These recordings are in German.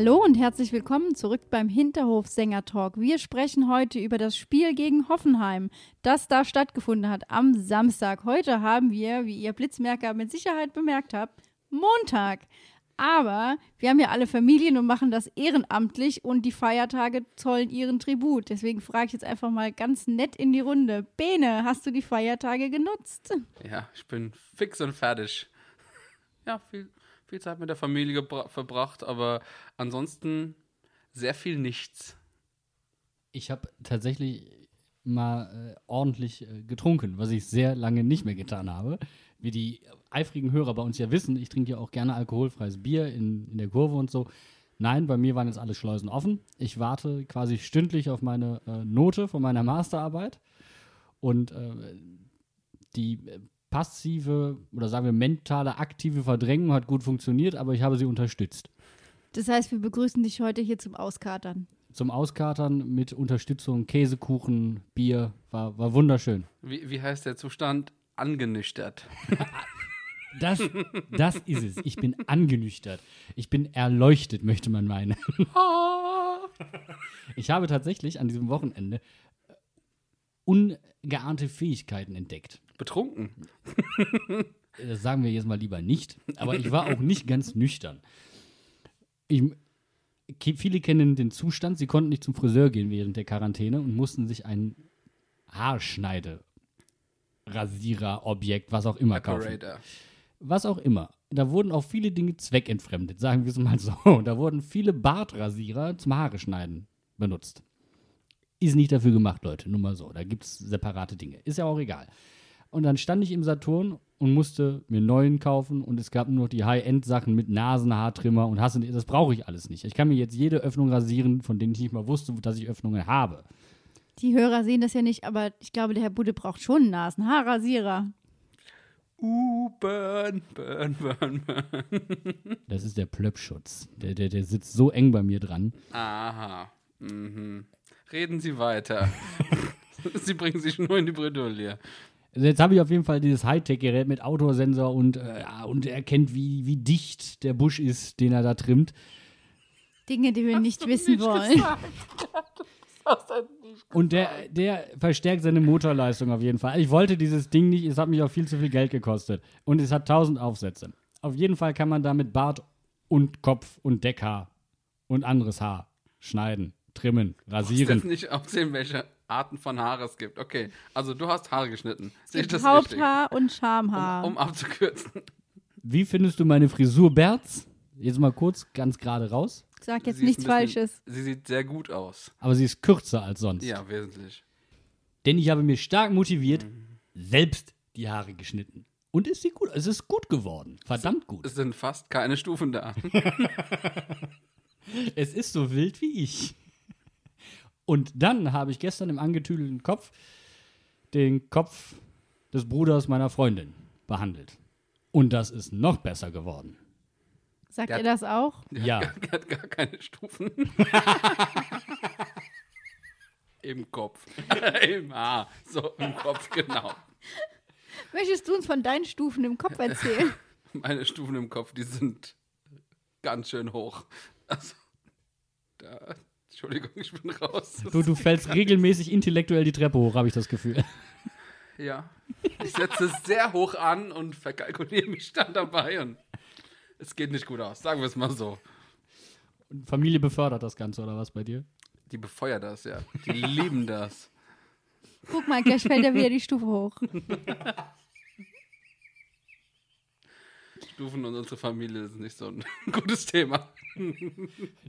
Hallo und herzlich willkommen zurück beim Hinterhof Sänger Talk. Wir sprechen heute über das Spiel gegen Hoffenheim, das da stattgefunden hat am Samstag. Heute haben wir, wie ihr Blitzmerker mit Sicherheit bemerkt habt, Montag. Aber wir haben ja alle Familien und machen das ehrenamtlich und die Feiertage zollen ihren Tribut. Deswegen frage ich jetzt einfach mal ganz nett in die Runde. Bene, hast du die Feiertage genutzt? Ja, ich bin fix und fertig. Ja, viel, viel Zeit mit der Familie verbracht, aber ansonsten sehr viel nichts. Ich habe tatsächlich mal äh, ordentlich äh, getrunken, was ich sehr lange nicht mehr getan habe. Wie die eifrigen Hörer bei uns ja wissen, ich trinke ja auch gerne alkoholfreies Bier in, in der Kurve und so. Nein, bei mir waren jetzt alle Schleusen offen. Ich warte quasi stündlich auf meine äh, Note von meiner Masterarbeit. Und äh, die äh, passive oder sagen wir mentale, aktive Verdrängung hat gut funktioniert, aber ich habe sie unterstützt. Das heißt, wir begrüßen dich heute hier zum Auskatern. Zum Auskatern mit Unterstützung, Käsekuchen, Bier, war, war wunderschön. Wie, wie heißt der Zustand? Angenüchtert. Das, das ist es. Ich bin angenüchtert. Ich bin erleuchtet, möchte man meinen. Ich habe tatsächlich an diesem Wochenende äh, ungeahnte Fähigkeiten entdeckt. Betrunken. Das sagen wir jetzt mal lieber nicht, aber ich war auch nicht ganz nüchtern. Ich, viele kennen den Zustand, sie konnten nicht zum Friseur gehen während der Quarantäne und mussten sich ein Haarschneide, Rasierer, Objekt, was auch immer kaufen. Was auch immer. Da wurden auch viele Dinge zweckentfremdet, sagen wir es mal so. Da wurden viele Bartrasierer zum Haare schneiden benutzt. Ist nicht dafür gemacht, Leute, nur mal so. Da gibt es separate Dinge. Ist ja auch egal. Und dann stand ich im Saturn und musste mir neuen kaufen und es gab nur noch die High-End-Sachen mit Nasenhaartrimmer und hasse das brauche ich alles nicht. Ich kann mir jetzt jede Öffnung rasieren, von denen ich nicht mal wusste, dass ich Öffnungen habe. Die Hörer sehen das ja nicht, aber ich glaube, der Herr Budde braucht schon einen Nasenhaarrasierer. Uh, burn, burn, burn, burn. Das ist der Plöppschutz. Der, der, der sitzt so eng bei mir dran. Aha. Mhm. Reden Sie weiter. Sie bringen sich nur in die Bredouille. Also jetzt habe ich auf jeden Fall dieses Hightech-Gerät mit Autosensor und, äh, und er erkennt, wie, wie dicht der Busch ist, den er da trimmt. Dinge, die wir nicht wissen wollen. Und der, der verstärkt seine Motorleistung auf jeden Fall. Ich wollte dieses Ding nicht, es hat mich auch viel zu viel Geld gekostet. Und es hat 1000 Aufsätze. Auf jeden Fall kann man damit Bart und Kopf und Deckhaar und anderes Haar schneiden, trimmen, rasieren. jetzt nicht aufzählen, welche Arten von Haare es gibt. Okay, also du hast Haare geschnitten. Sehe ich das richtig? Haupthaar und Schamhaar. Um, um abzukürzen. Wie findest du meine Frisur, Berz? Jetzt mal kurz ganz gerade raus. Sag jetzt Sie nichts bisschen- Falsches. Sie sieht sehr gut aus. Aber sie ist kürzer als sonst. Ja, wesentlich. Denn ich habe mir stark motiviert, selbst die Haare geschnitten. Und es sieht gut, es ist gut geworden. Verdammt gut. Es sind fast keine Stufen da. Es ist so wild wie ich. Und dann habe ich gestern im angetüdelten Kopf den Kopf des Bruders meiner Freundin behandelt. Und das ist noch besser geworden. Sagt Der- ihr das auch? Ja. Er hat gar keine Stufen. Im Kopf. Im Haar. So, im Kopf, genau. Möchtest du uns von deinen Stufen im Kopf erzählen? Meine Stufen im Kopf, die sind ganz schön hoch. Also, da, Entschuldigung, ich bin raus. Du, du fällst regelmäßig intellektuell die Treppe hoch, habe ich das Gefühl. Ja. Ich setze es sehr hoch an und verkalkuliere mich dann dabei und es geht nicht gut aus, sagen wir es mal so. Und Familie befördert das Ganze, oder was bei dir? Die befeuert das, ja. Die lieben das. Guck mal, gleich fällt er wieder die Stufe hoch. Stufen und unsere Familie ist nicht so ein gutes Thema.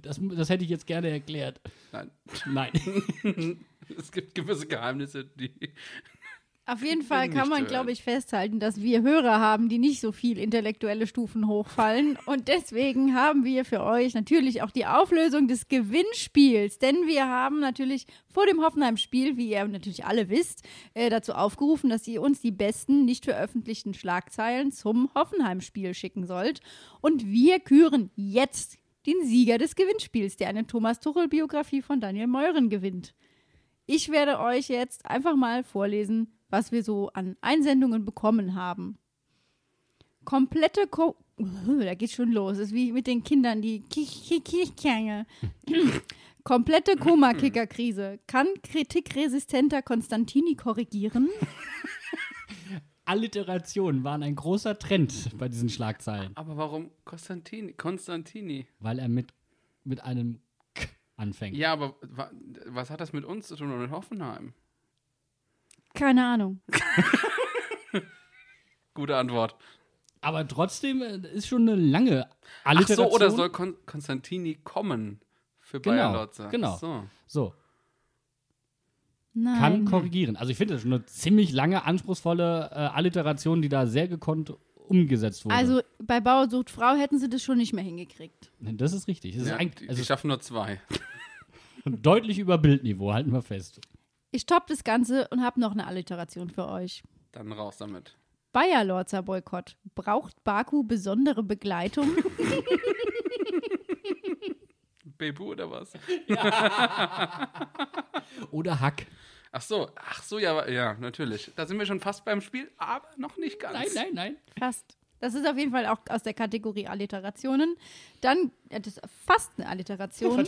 Das, das hätte ich jetzt gerne erklärt. Nein. Nein. Es gibt gewisse Geheimnisse, die. Auf jeden Fall kann man, glaube ich, festhalten, dass wir Hörer haben, die nicht so viel intellektuelle Stufen hochfallen. Und deswegen haben wir für euch natürlich auch die Auflösung des Gewinnspiels. Denn wir haben natürlich vor dem Hoffenheim-Spiel, wie ihr natürlich alle wisst, äh, dazu aufgerufen, dass ihr uns die besten, nicht veröffentlichten Schlagzeilen zum Hoffenheim-Spiel schicken sollt. Und wir küren jetzt den Sieger des Gewinnspiels, der eine Thomas Tuchel-Biografie von Daniel Meuren gewinnt. Ich werde euch jetzt einfach mal vorlesen, was wir so an Einsendungen bekommen haben. Komplette Ko da geht's schon los. Das ist wie mit den Kindern, die Kichkerne. Komplette Koma-Kicker-Krise. Kann kritikresistenter Konstantini korrigieren? Alliterationen waren ein großer Trend bei diesen Schlagzeilen, Aber warum Konstantini? Konstantini? weil er mit, mit einem K anfängt. Ja, aber wa was hat das mit uns zu tun und mit Hoffenheim? Keine Ahnung. Gute Antwort. Aber trotzdem äh, ist schon eine lange Ach Alliteration. so, oder soll Kon Konstantini kommen für Bayer Genau, Lotzer? genau. So. So, Nein. kann korrigieren. Also ich finde das schon eine ziemlich lange, anspruchsvolle äh, Alliteration, die da sehr gekonnt umgesetzt wurde. Also bei Bauer sucht Frau hätten sie das schon nicht mehr hingekriegt. das ist richtig. Das Ja, ist eigentlich die also schaffen nur zwei. deutlich über Bildniveau, halten wir fest. Ich topp das Ganze und habe noch eine Alliteration für euch. Dann raus damit. Bayer-Lorzer Boykott. Braucht Baku besondere Begleitung? Bebu oder was? Oder Hack. Ach so, ach so, ja, ja, natürlich. Da sind wir schon fast beim Spiel, aber noch nicht ganz. Nein, nein, nein. Fast. Das ist auf jeden Fall auch aus der Kategorie Alliterationen. Dann, ja, das ist fast eine Alliteration.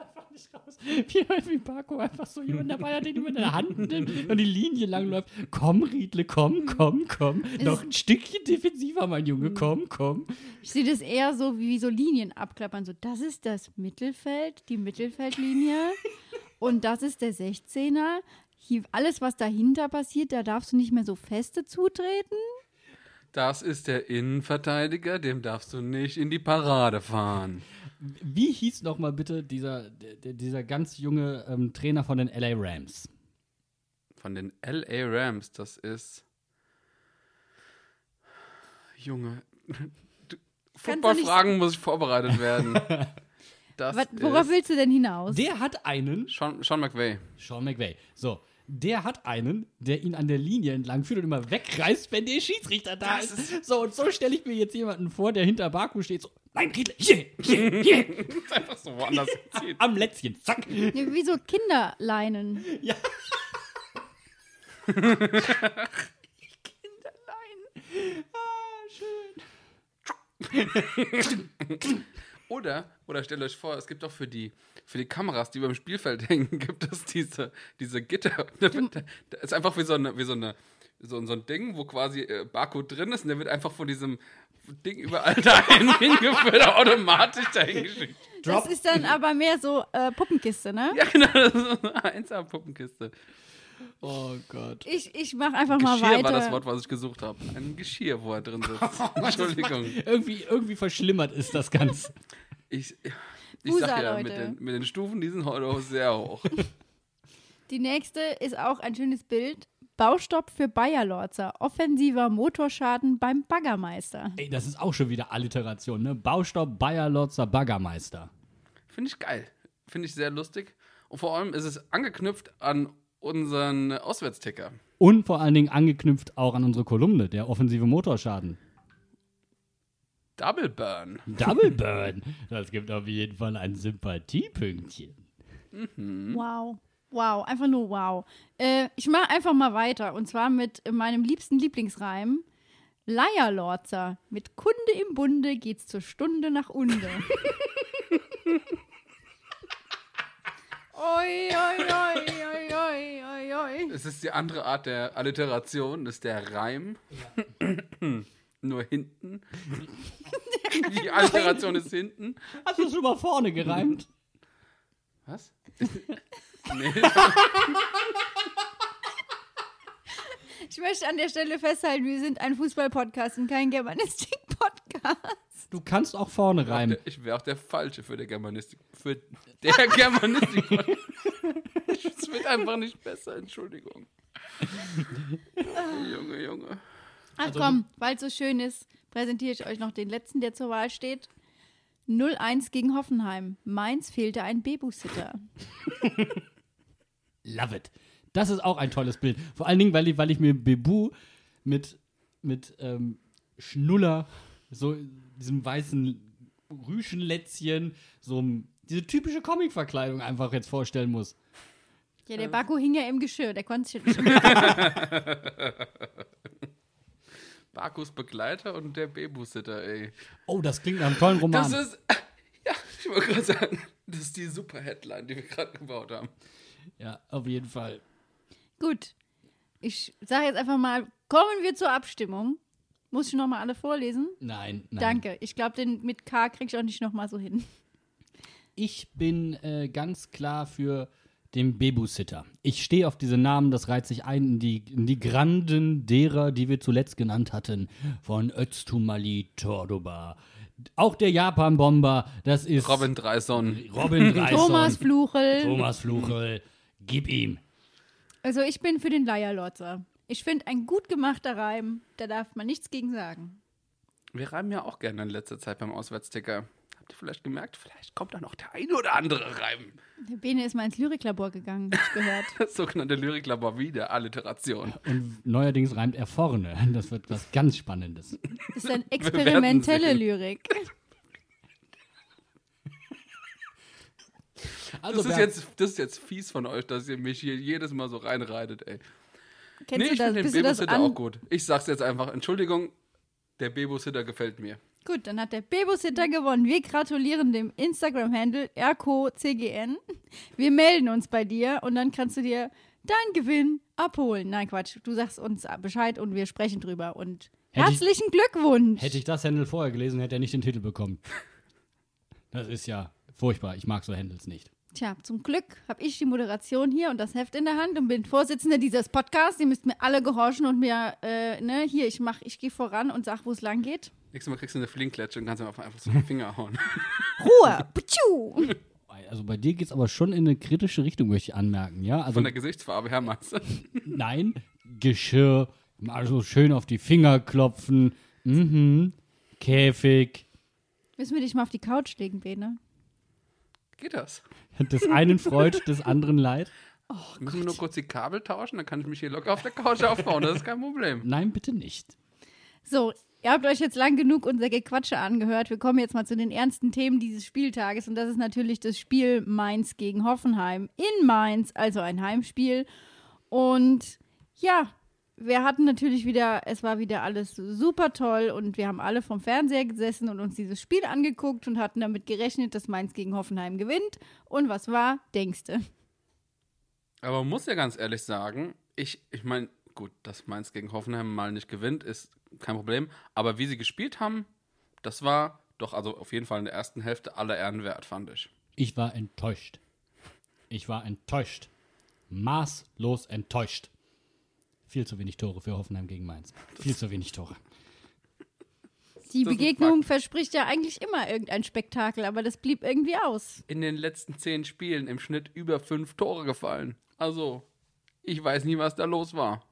Einfach nicht raus. Wie, wie Paco einfach so jemand dabei hat, den immer in der Hand nimmt und die Linie langläuft. Komm, Riedle, komm, komm, komm. Noch ein Stückchen defensiver, mein Junge. Komm, komm. Ich sehe das eher so wie so Linien abklappern. So, das ist das Mittelfeld, die Mittelfeldlinie. und das ist der 16er. Hier, alles, was dahinter passiert, da darfst du nicht mehr so feste zutreten. Das ist der Innenverteidiger, dem darfst du nicht in die Parade fahren. Wie hieß noch mal bitte dieser, der, dieser ganz junge ähm, Trainer von den LA Rams? Von den LA Rams, das ist. Junge. Footballfragen muss ich vorbereitet werden. Das Was, worauf ist willst du denn hinaus? Der hat einen, Sean, Sean McVay. Sean McVay, so, der hat einen, der ihn an der Linie entlang führt und immer wegreißt, wenn der Schiedsrichter da Das ist. So, und so stelle ich mir jetzt jemanden vor, der hinter Baku steht, so, nein, Riedle, hier, hier, hier, Einfach so woanders zieht. am Lätzchen, zack. Wie so Kinderleinen. Ja. Oder, oder stellt euch vor, es gibt auch für die, für die Kameras, die beim Spielfeld hängen, gibt es diese, diese Gitter. Da wird- da ist einfach wie so eine, wie so eine, so, so ein Ding, wo quasi äh, Barcode drin ist und der wird einfach von diesem Ding überall dahin hingeführt, automatisch dahin geschickt. Das ist dann aber mehr so äh, Puppenkiste, ne? Ja, genau, das ist so eine 1 Puppenkiste. Oh Gott. Ich, ich mache einfach mal Geschirr weiter. war das Wort, was ich gesucht habe. Ein Geschirr, wo er drin sitzt. Entschuldigung. Irgendwie, irgendwie verschlimmert ist das Ganze. Ich, ich Usa, sag ja, mit Leute. den, mit den Stufen, die sind heute auch sehr hoch. Die nächste ist auch ein schönes Bild. Baustopp für Bayer-Lorzer. Offensiver Motorschaden beim Baggermeister. Ey, das ist auch schon wieder Alliteration, ne? Baustopp, Bayer, Lotzer, Baggermeister. Finde ich geil. Finde ich sehr lustig. Und vor allem ist es angeknüpft an unseren Auswärtsticker. Und vor allen Dingen angeknüpft auch an unsere Kolumne, der offensive Motorschaden. Double Burn. Double Burn. Das gibt auf jeden Fall ein Sympathiepünktchen. Wow. Wow, einfach nur wow. Äh, ich mache einfach mal weiter. Und zwar mit meinem liebsten Lieblingsreim. Leierlorzer. Mit Kunde im Bunde geht's zur Stunde nach Unde. oi, oi, oi, oi, oi, oi, oi. Es ist die andere Art der Alliteration, das ist der Reim. Nur hinten. Die Alliteration ist hinten. Hast du schon mal vorne gereimt? Was? Nee. Ich möchte an der Stelle festhalten, wir sind ein Fußball-Podcast und kein Germanistik-Podcast. Du kannst auch vorne reimen. Ich wäre auch der Falsche für der Germanistik. Für der Germanistik. Es wird einfach nicht besser, Entschuldigung. Junge, Junge. Ach Also komm, weil es so schön ist, präsentiere ich euch noch den letzten, der zur Wahl steht. 0-1 gegen Hoffenheim. Mainz fehlte ein Babysitter. Love it. Das ist auch ein tolles Bild. Vor allen Dingen, weil ich, weil ich mir Bebu mit, mit ähm, Schnuller, so diesem weißen Rüschenlätzchen, so diese typische Comic-Verkleidung einfach jetzt vorstellen muss. Ja, der Baku hing ja im Geschirr, der konnte sich nicht. Bakus Begleiter und der Babysitter, ey. Oh, das klingt nach einem tollen Roman. Das ist, ja, ich wollte gerade sagen, das ist die super Headline, die wir gerade gebaut haben. Ja, auf jeden Fall. Gut, ich sage jetzt einfach mal, kommen wir zur Abstimmung. Muss ich nochmal alle vorlesen? Nein, nein. Danke. Ich glaube, den mit K kriege ich auch nicht nochmal so hin. Ich bin äh, ganz klar für den Babysitter. Ich stehe auf diese Namen, das reiht sich ein in die, in die Granden derer, die wir zuletzt genannt hatten. Von Öztumali Tordoba. Auch der Japan-Bomber, das ist Robin Dreison. Robin Dreisson. Thomas Fluchel. Thomas Fluchel. Gib ihm. Also ich bin für den Leierlotzer. Ich finde, ein gut gemachter Reim, da darf man nichts gegen sagen. Wir reimen ja auch gerne in letzter Zeit beim Auswärtsticker. Habt ihr vielleicht gemerkt, vielleicht kommt da noch der ein oder andere Reim. Der Bene ist mal ins Lyriklabor gegangen, hab ich gehört. Das sogenannte Lyriklabor wieder, Alliteration. Und neuerdings reimt er vorne. Das wird was ganz Spannendes. Das ist werden experimentelle. Lyrik. Also, Das ist, jetzt, das ist jetzt fies von euch, dass ihr mich hier jedes Mal so reinreitet, ey. Kennst nee, du ich das? finde den an? auch gut. Ich sag's jetzt einfach, Entschuldigung, der Babysitter gefällt mir. Gut, dann hat der Babysitter gewonnen. Wir gratulieren dem Instagram-Handle RCOCGN. Wir melden uns bei dir und dann kannst du dir deinen Gewinn abholen. Nein, Quatsch. Du sagst uns Bescheid und wir sprechen drüber. Und Hätte ich- herzlichen Glückwunsch. hätte ich das Handle vorher gelesen, hätte er nicht den Titel bekommen. Das ist ja furchtbar. Ich mag so Handles nicht. Tja, zum Glück habe ich die Moderation hier und das Heft in der Hand und bin Vorsitzende dieses Podcasts. Ihr müsst mir alle gehorchen und mir, äh, ne, hier, ich mach, ich gehe voran und sag, wo es lang geht. Nächstes Mal kriegst du eine Flinkklatsche und kannst ihm einfach so den Finger hauen. Ruhe! Putschu! Also bei dir geht es aber schon in eine kritische Richtung, möchte ich anmerken, ja? Also Von der Gesichtsfarbe her, meinst du? nein, Geschirr, mal so schön auf die Finger klopfen, mhm, Käfig. Müssen wir dich mal auf die Couch legen, Bene? Geht das? Des einen freut, des anderen leid. Müssen wir nur kurz die Kabel tauschen, dann kann ich mich hier locker auf der Couch aufbauen. Das ist kein Problem. Nein, bitte nicht. So, ihr habt euch jetzt lang genug unser Gequatsche angehört. Wir kommen jetzt mal zu den ernsten Themen dieses Spieltages und das ist natürlich das Spiel Mainz gegen Hoffenheim in Mainz, also ein Heimspiel. Und ja, wir hatten natürlich wieder, es war wieder alles super toll und wir haben alle vom Fernseher gesessen und uns dieses Spiel angeguckt und hatten damit gerechnet, dass Mainz gegen Hoffenheim gewinnt. Und was war, denkste? Aber man muss ja ganz ehrlich sagen, ich, ich meine, gut, dass Mainz gegen Hoffenheim mal nicht gewinnt, ist kein Problem. Aber wie sie gespielt haben, das war doch also auf jeden Fall in der ersten Hälfte aller Ehren wert, fand ich. Ich war enttäuscht. Ich war enttäuscht. Maßlos enttäuscht. Viel zu wenig Tore für Hoffenheim gegen Mainz. Viel zu wenig Tore. Die Das Begegnung verspricht ja eigentlich immer irgendein Spektakel, aber das blieb irgendwie aus. In den letzten zehn Spielen im Schnitt über fünf Tore gefallen. Also, ich weiß nie, was da los war.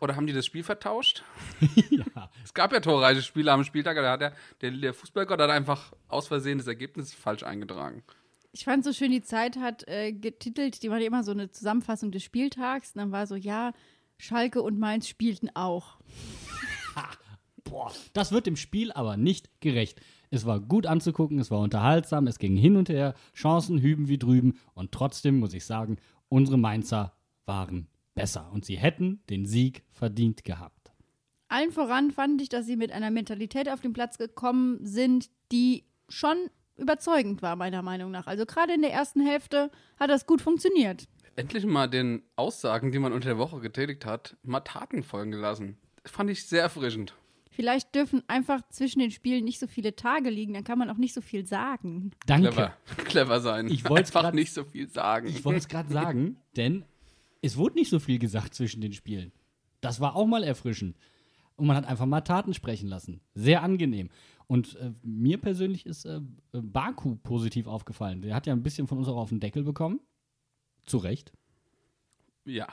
Oder haben die das Spiel vertauscht? Ja. Es gab ja torreiche Spiele am Spieltag, da hat der, der, der Fußballgott hat einfach aus Versehen das Ergebnis falsch eingetragen. Ich fand so schön, die Zeit hat äh, getitelt, die war ja immer so eine Zusammenfassung des Spieltags. Und dann war so, ja, Schalke und Mainz spielten auch. Boah, das wird dem Spiel aber nicht gerecht. Es war gut anzugucken, es war unterhaltsam, es ging hin und her, Chancen hüben wie drüben und trotzdem muss ich sagen, unsere Mainzer waren besser und sie hätten den Sieg verdient gehabt. Allen voran fand ich, dass sie mit einer Mentalität auf den Platz gekommen sind, die schon überzeugend war, meiner Meinung nach. Also gerade in der ersten Hälfte hat das gut funktioniert. Endlich mal den Aussagen, die man unter der Woche getätigt hat, mal Taten folgen gelassen. Das fand ich sehr erfrischend. Vielleicht dürfen einfach zwischen den Spielen nicht so viele Tage liegen, dann kann man auch nicht so viel sagen. Danke. Clever, clever sein. Ich wollt's Einfach grad- nicht so viel sagen. Ich wollte es gerade sagen, denn es wurde nicht so viel gesagt zwischen den Spielen. Das war auch mal erfrischend. Und man hat einfach mal Taten sprechen lassen. Sehr angenehm. Und äh, mir persönlich ist äh, Baku positiv aufgefallen. Der hat ja ein bisschen von uns auch auf den Deckel bekommen. Zu Recht. Ja.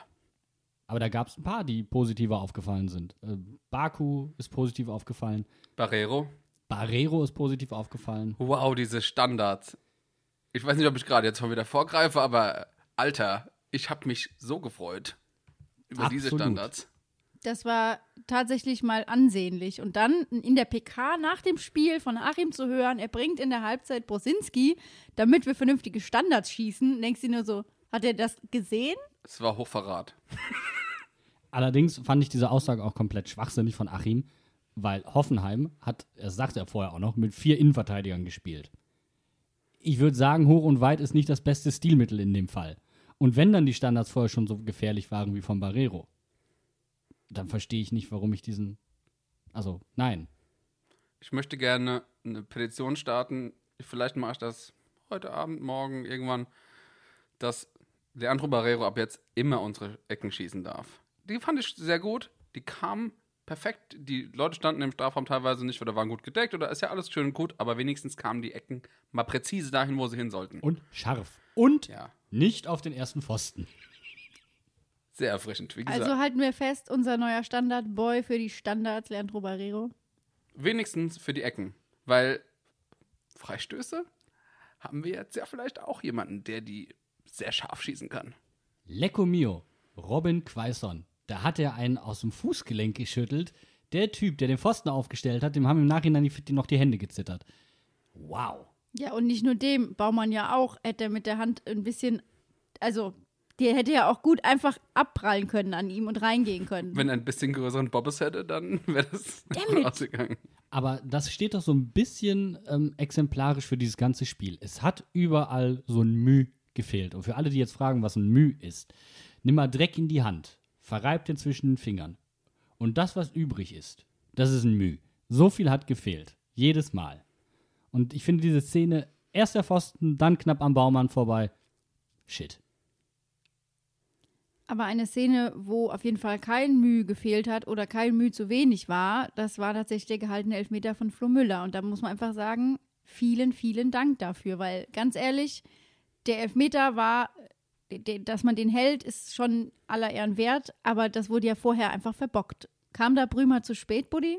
Aber da gab es ein paar, die positiver aufgefallen sind. Äh, Baku ist positiv aufgefallen. Barrero. Barrero ist positiv aufgefallen. Wow, diese Standards. Ich weiß nicht, ob ich gerade jetzt schon wieder vorgreife, aber Alter, ich habe mich so gefreut über diese Absolut. Standards. Das war tatsächlich mal ansehnlich. Und dann in der PK nach dem Spiel von Achim zu hören, er bringt in der Halbzeit Brosinski, damit wir vernünftige Standards schießen, denkst du nur so, hat er das gesehen? Es war Hochverrat. Allerdings fand ich diese Aussage auch komplett schwachsinnig von Achim, weil Hoffenheim hat, das sagt er vorher auch noch, mit vier Innenverteidigern gespielt. Ich würde sagen, hoch und weit ist nicht das beste Stilmittel in dem Fall. Und wenn dann die Standards vorher schon so gefährlich waren wie von Barrero, dann verstehe ich nicht, warum ich diesen. Also, nein. Ich möchte gerne eine Petition starten. Vielleicht mache ich das heute Abend, morgen, irgendwann, dass Leandro Barrero ab jetzt immer unsere Ecken schießen darf. Die fand ich sehr gut. Die kamen perfekt. Die Leute standen im Strafraum teilweise nicht oder waren gut gedeckt oder ist ja alles schön und gut, aber wenigstens kamen die Ecken mal präzise dahin, wo sie hin sollten. Und scharf. Und Ja, nicht auf den ersten Pfosten. sehr erfrischend. Wie gesagt, Also halten wir fest, unser neuer Standardboy für die Standards, Leandro Barrero. wenigstens für die Ecken, weil Freistöße haben wir jetzt ja vielleicht auch jemanden, der die sehr scharf schießen kann. Lecco mio, Robin Quaison. Da hat er einen aus dem Fußgelenk geschüttelt. Der Typ, der den Pfosten aufgestellt hat, dem haben im Nachhinein die, noch die Hände gezittert. Wow. Ja, und nicht nur dem, Baumann ja auch, hätte er mit der Hand ein bisschen, also der hätte ja auch gut einfach abprallen können an ihm und reingehen können. Wenn er ein bisschen größeren Bobbes hätte, dann wäre das ausgegangen. Aber das steht doch so ein bisschen ähm, exemplarisch für dieses ganze Spiel. Es hat überall so ein Müh gefehlt. Und für alle, die jetzt fragen, was ein Müh ist, nimm mal Dreck in die Hand, verreib den zwischen den Fingern. Und das, was übrig ist, das ist ein Müh. So viel hat gefehlt. Jedes Mal. Und ich finde diese Szene, erst der Pfosten, dann knapp am Baumann vorbei. Shit. Aber eine Szene, wo auf jeden Fall kein Mühe gefehlt hat oder kein Mühe zu wenig war, das war tatsächlich der gehaltene Elfmeter von Flo Müller. Und da muss man einfach sagen, vielen, vielen Dank dafür, weil ganz ehrlich, der Elfmeter war, de- dass man den hält, ist schon aller Ehren wert, aber das wurde ja vorher einfach verbockt. Kam da Brümer zu spät, Buddy?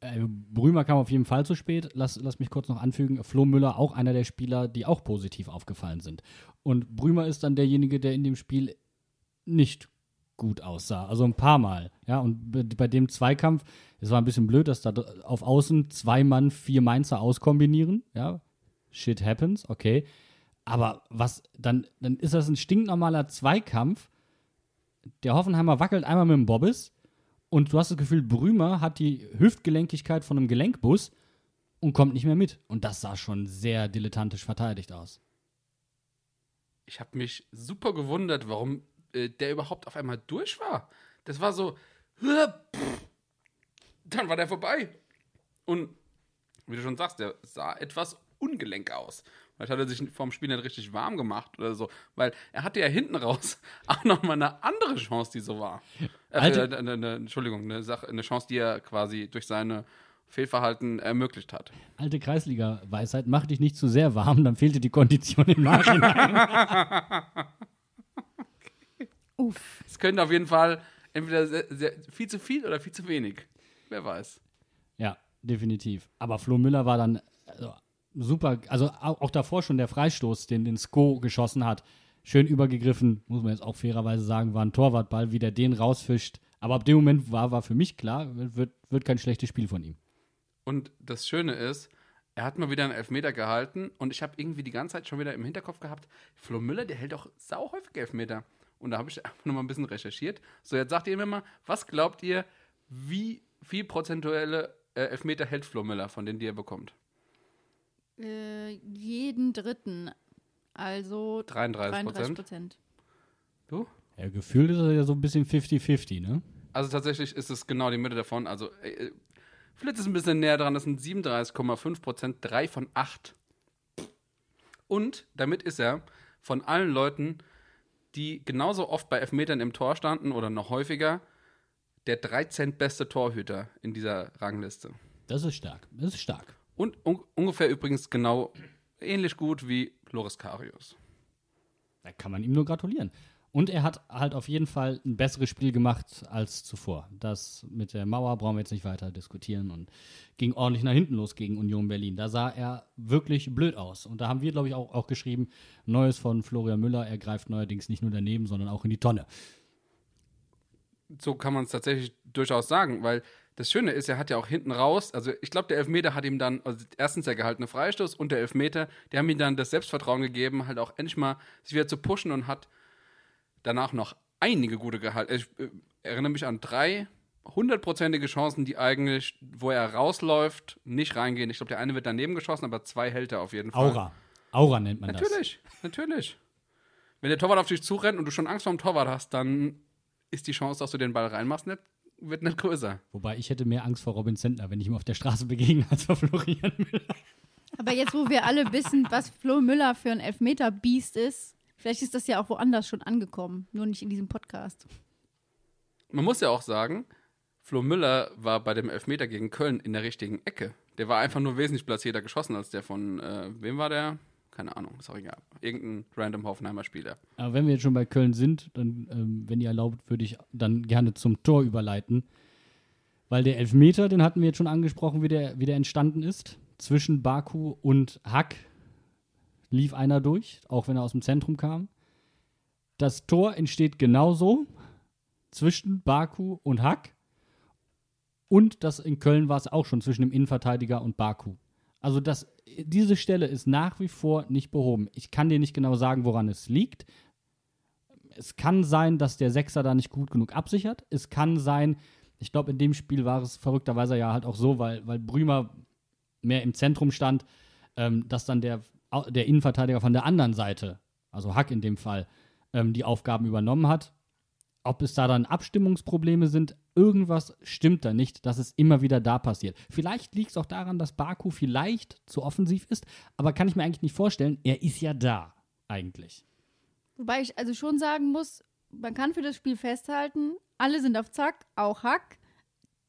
Äh, Brümer kam auf jeden Fall zu spät. Lass, lass mich kurz noch anfügen. Flo Müller auch einer der Spieler, die auch positiv aufgefallen sind. Und Brümer ist dann derjenige, der in dem Spiel nicht gut aussah. Also ein paar Mal. Ja, und bei- dem Zweikampf, es war ein bisschen blöd, dass da auf Außen zwei Mann, vier Mainzer auskombinieren. Ja, shit happens, okay. Aber was, dann, dann ist das ein stinknormaler Zweikampf. Der Hoffenheimer wackelt einmal mit dem Bobbis und du hast das Gefühl, Brümer hat die Hüftgelenkigkeit von einem Gelenkbus und kommt nicht mehr mit. Und das sah schon sehr dilettantisch verteidigt aus. Ich habe mich super gewundert, warum äh, der überhaupt auf einmal durch war. Das war so, dann war der vorbei. Und wie du schon sagst, der sah etwas ungelenk aus. Vielleicht hat er sich vorm Spiel nicht richtig warm gemacht oder so, weil er hatte ja hinten raus auch nochmal eine andere Chance, die so war. Äh, Alte- äh, eine, eine, Entschuldigung, eine, Sache, eine Chance, die er quasi durch seine Fehlverhalten ermöglicht hat. Alte Kreisliga-Weisheit, mach dich nicht zu sehr warm, dann fehlt dir die Kondition im Nachhinein. Uff. Es könnte auf jeden Fall entweder sehr, sehr, viel zu viel oder viel zu wenig. Wer weiß. ja, definitiv. Aber Flo Müller war dann also, super, also auch, davor schon der Freistoß, den den Sko geschossen hat. Schön übergegriffen, muss man jetzt auch fairerweise sagen, war ein Torwartball, wie der den rausfischt. Aber ab dem Moment war, war für mich klar, wird, wird kein schlechtes Spiel von ihm. Und das Schöne ist, er hat mal wieder einen Elfmeter gehalten und ich habe irgendwie die ganze Zeit schon wieder im Hinterkopf gehabt, Flo Müller, der hält auch sau häufig Elfmeter. Und da habe ich einfach nochmal ein bisschen recherchiert. So, jetzt sagt ihr mir mal, was glaubt ihr, wie viel prozentuelle äh, Elfmeter hält Flo Müller von denen, die er bekommt? Äh, jeden dritten. Also 33 33 Prozent. Prozent. Du? Ja, gefühlt ist er ja so ein bisschen 50-50, ne? Also tatsächlich ist es genau die Mitte davon. Also äh, Flitz ist ein bisschen näher dran, das sind 37,5 Prozent, 3 von 8. Und damit ist er von allen Leuten die genauso oft bei Elfmetern im Tor standen oder noch häufiger, der 13. beste Torhüter in dieser Rangliste. Das ist stark. Das ist stark. Und un ungefähr übrigens genau ähnlich gut wie Loris Karius. Da kann man ihm nur gratulieren. Und er hat halt auf jeden Fall ein besseres Spiel gemacht als zuvor. Das mit der Mauer brauchen wir jetzt nicht weiter diskutieren und ging ordentlich nach hinten los gegen Union Berlin. Da sah er wirklich blöd aus. Und da haben wir, glaube ich, auch, auch geschrieben, Neues von Florian Müller, er greift neuerdings nicht nur daneben, sondern auch in die Tonne. So kann man es tatsächlich durchaus sagen, weil das Schöne ist, er hat ja auch hinten raus, also ich glaube, der Elfmeter hat ihm dann, also erstens der gehaltene Freistoß und der Elfmeter, die haben ihm dann das Selbstvertrauen gegeben, halt auch endlich mal sich wieder zu pushen und hat danach noch einige gute gehalten. Ich äh, erinnere mich an drei hundertprozentige Chancen, die eigentlich, wo er rausläuft, nicht reingehen. Ich glaube, der eine wird daneben geschossen, aber zwei hält er auf jeden Fall. Aura. Aura nennt man Natürlich, natürlich. Wenn der Torwart auf dich zurennt und du schon Angst vor dem Torwart hast, dann ist die Chance, dass du den Ball reinmachst, nicht, wird nicht größer. Wobei ich hätte mehr Angst vor Robin Zentner, wenn ich ihm auf der Straße begegne, als vor Florian Müller. Aber jetzt, wo wir alle wissen, was Flo Müller für ein Elfmeter-Biest ist, vielleicht ist das ja auch woanders schon angekommen, nur nicht in diesem Podcast. Man muss ja auch sagen, Flo Müller war bei dem Elfmeter gegen Köln in der richtigen Ecke. Der war einfach nur wesentlich platzierter geschossen als der von, äh, wem war der? Keine Ahnung, ist auch egal. Irgendein random Hoffenheimer Spieler. Aber wenn wir jetzt schon bei Köln sind, dann, ähm, wenn ihr erlaubt, würde ich dann gerne zum Tor überleiten. Weil der Elfmeter, den hatten wir jetzt schon angesprochen, wie der, wie der entstanden ist. Zwischen Baku und Hack lief einer durch, auch wenn er aus dem Zentrum kam. Das Tor entsteht genauso zwischen Baku und Hack. Und das in Köln war es auch schon zwischen dem Innenverteidiger und Baku. Also das, diese Stelle ist nach wie vor nicht behoben. Ich kann dir nicht genau sagen, woran es liegt. Es kann sein, dass der Sechser da nicht gut genug absichert. Es kann sein, ich glaube, in dem Spiel war es verrückterweise ja halt auch so, weil, weil Brümer mehr im Zentrum stand, ähm, dass dann der, der Innenverteidiger von der anderen Seite, also Hack in dem Fall, ähm, die Aufgaben übernommen hat. Ob es da dann Abstimmungsprobleme sind, irgendwas stimmt da nicht, dass es immer wieder da passiert. Vielleicht liegt es auch daran, dass Baku vielleicht zu offensiv ist, aber kann ich mir eigentlich nicht vorstellen, er ist ja da eigentlich. Wobei ich also schon sagen muss, man kann für das Spiel festhalten, alle sind auf Zack, auch Hack.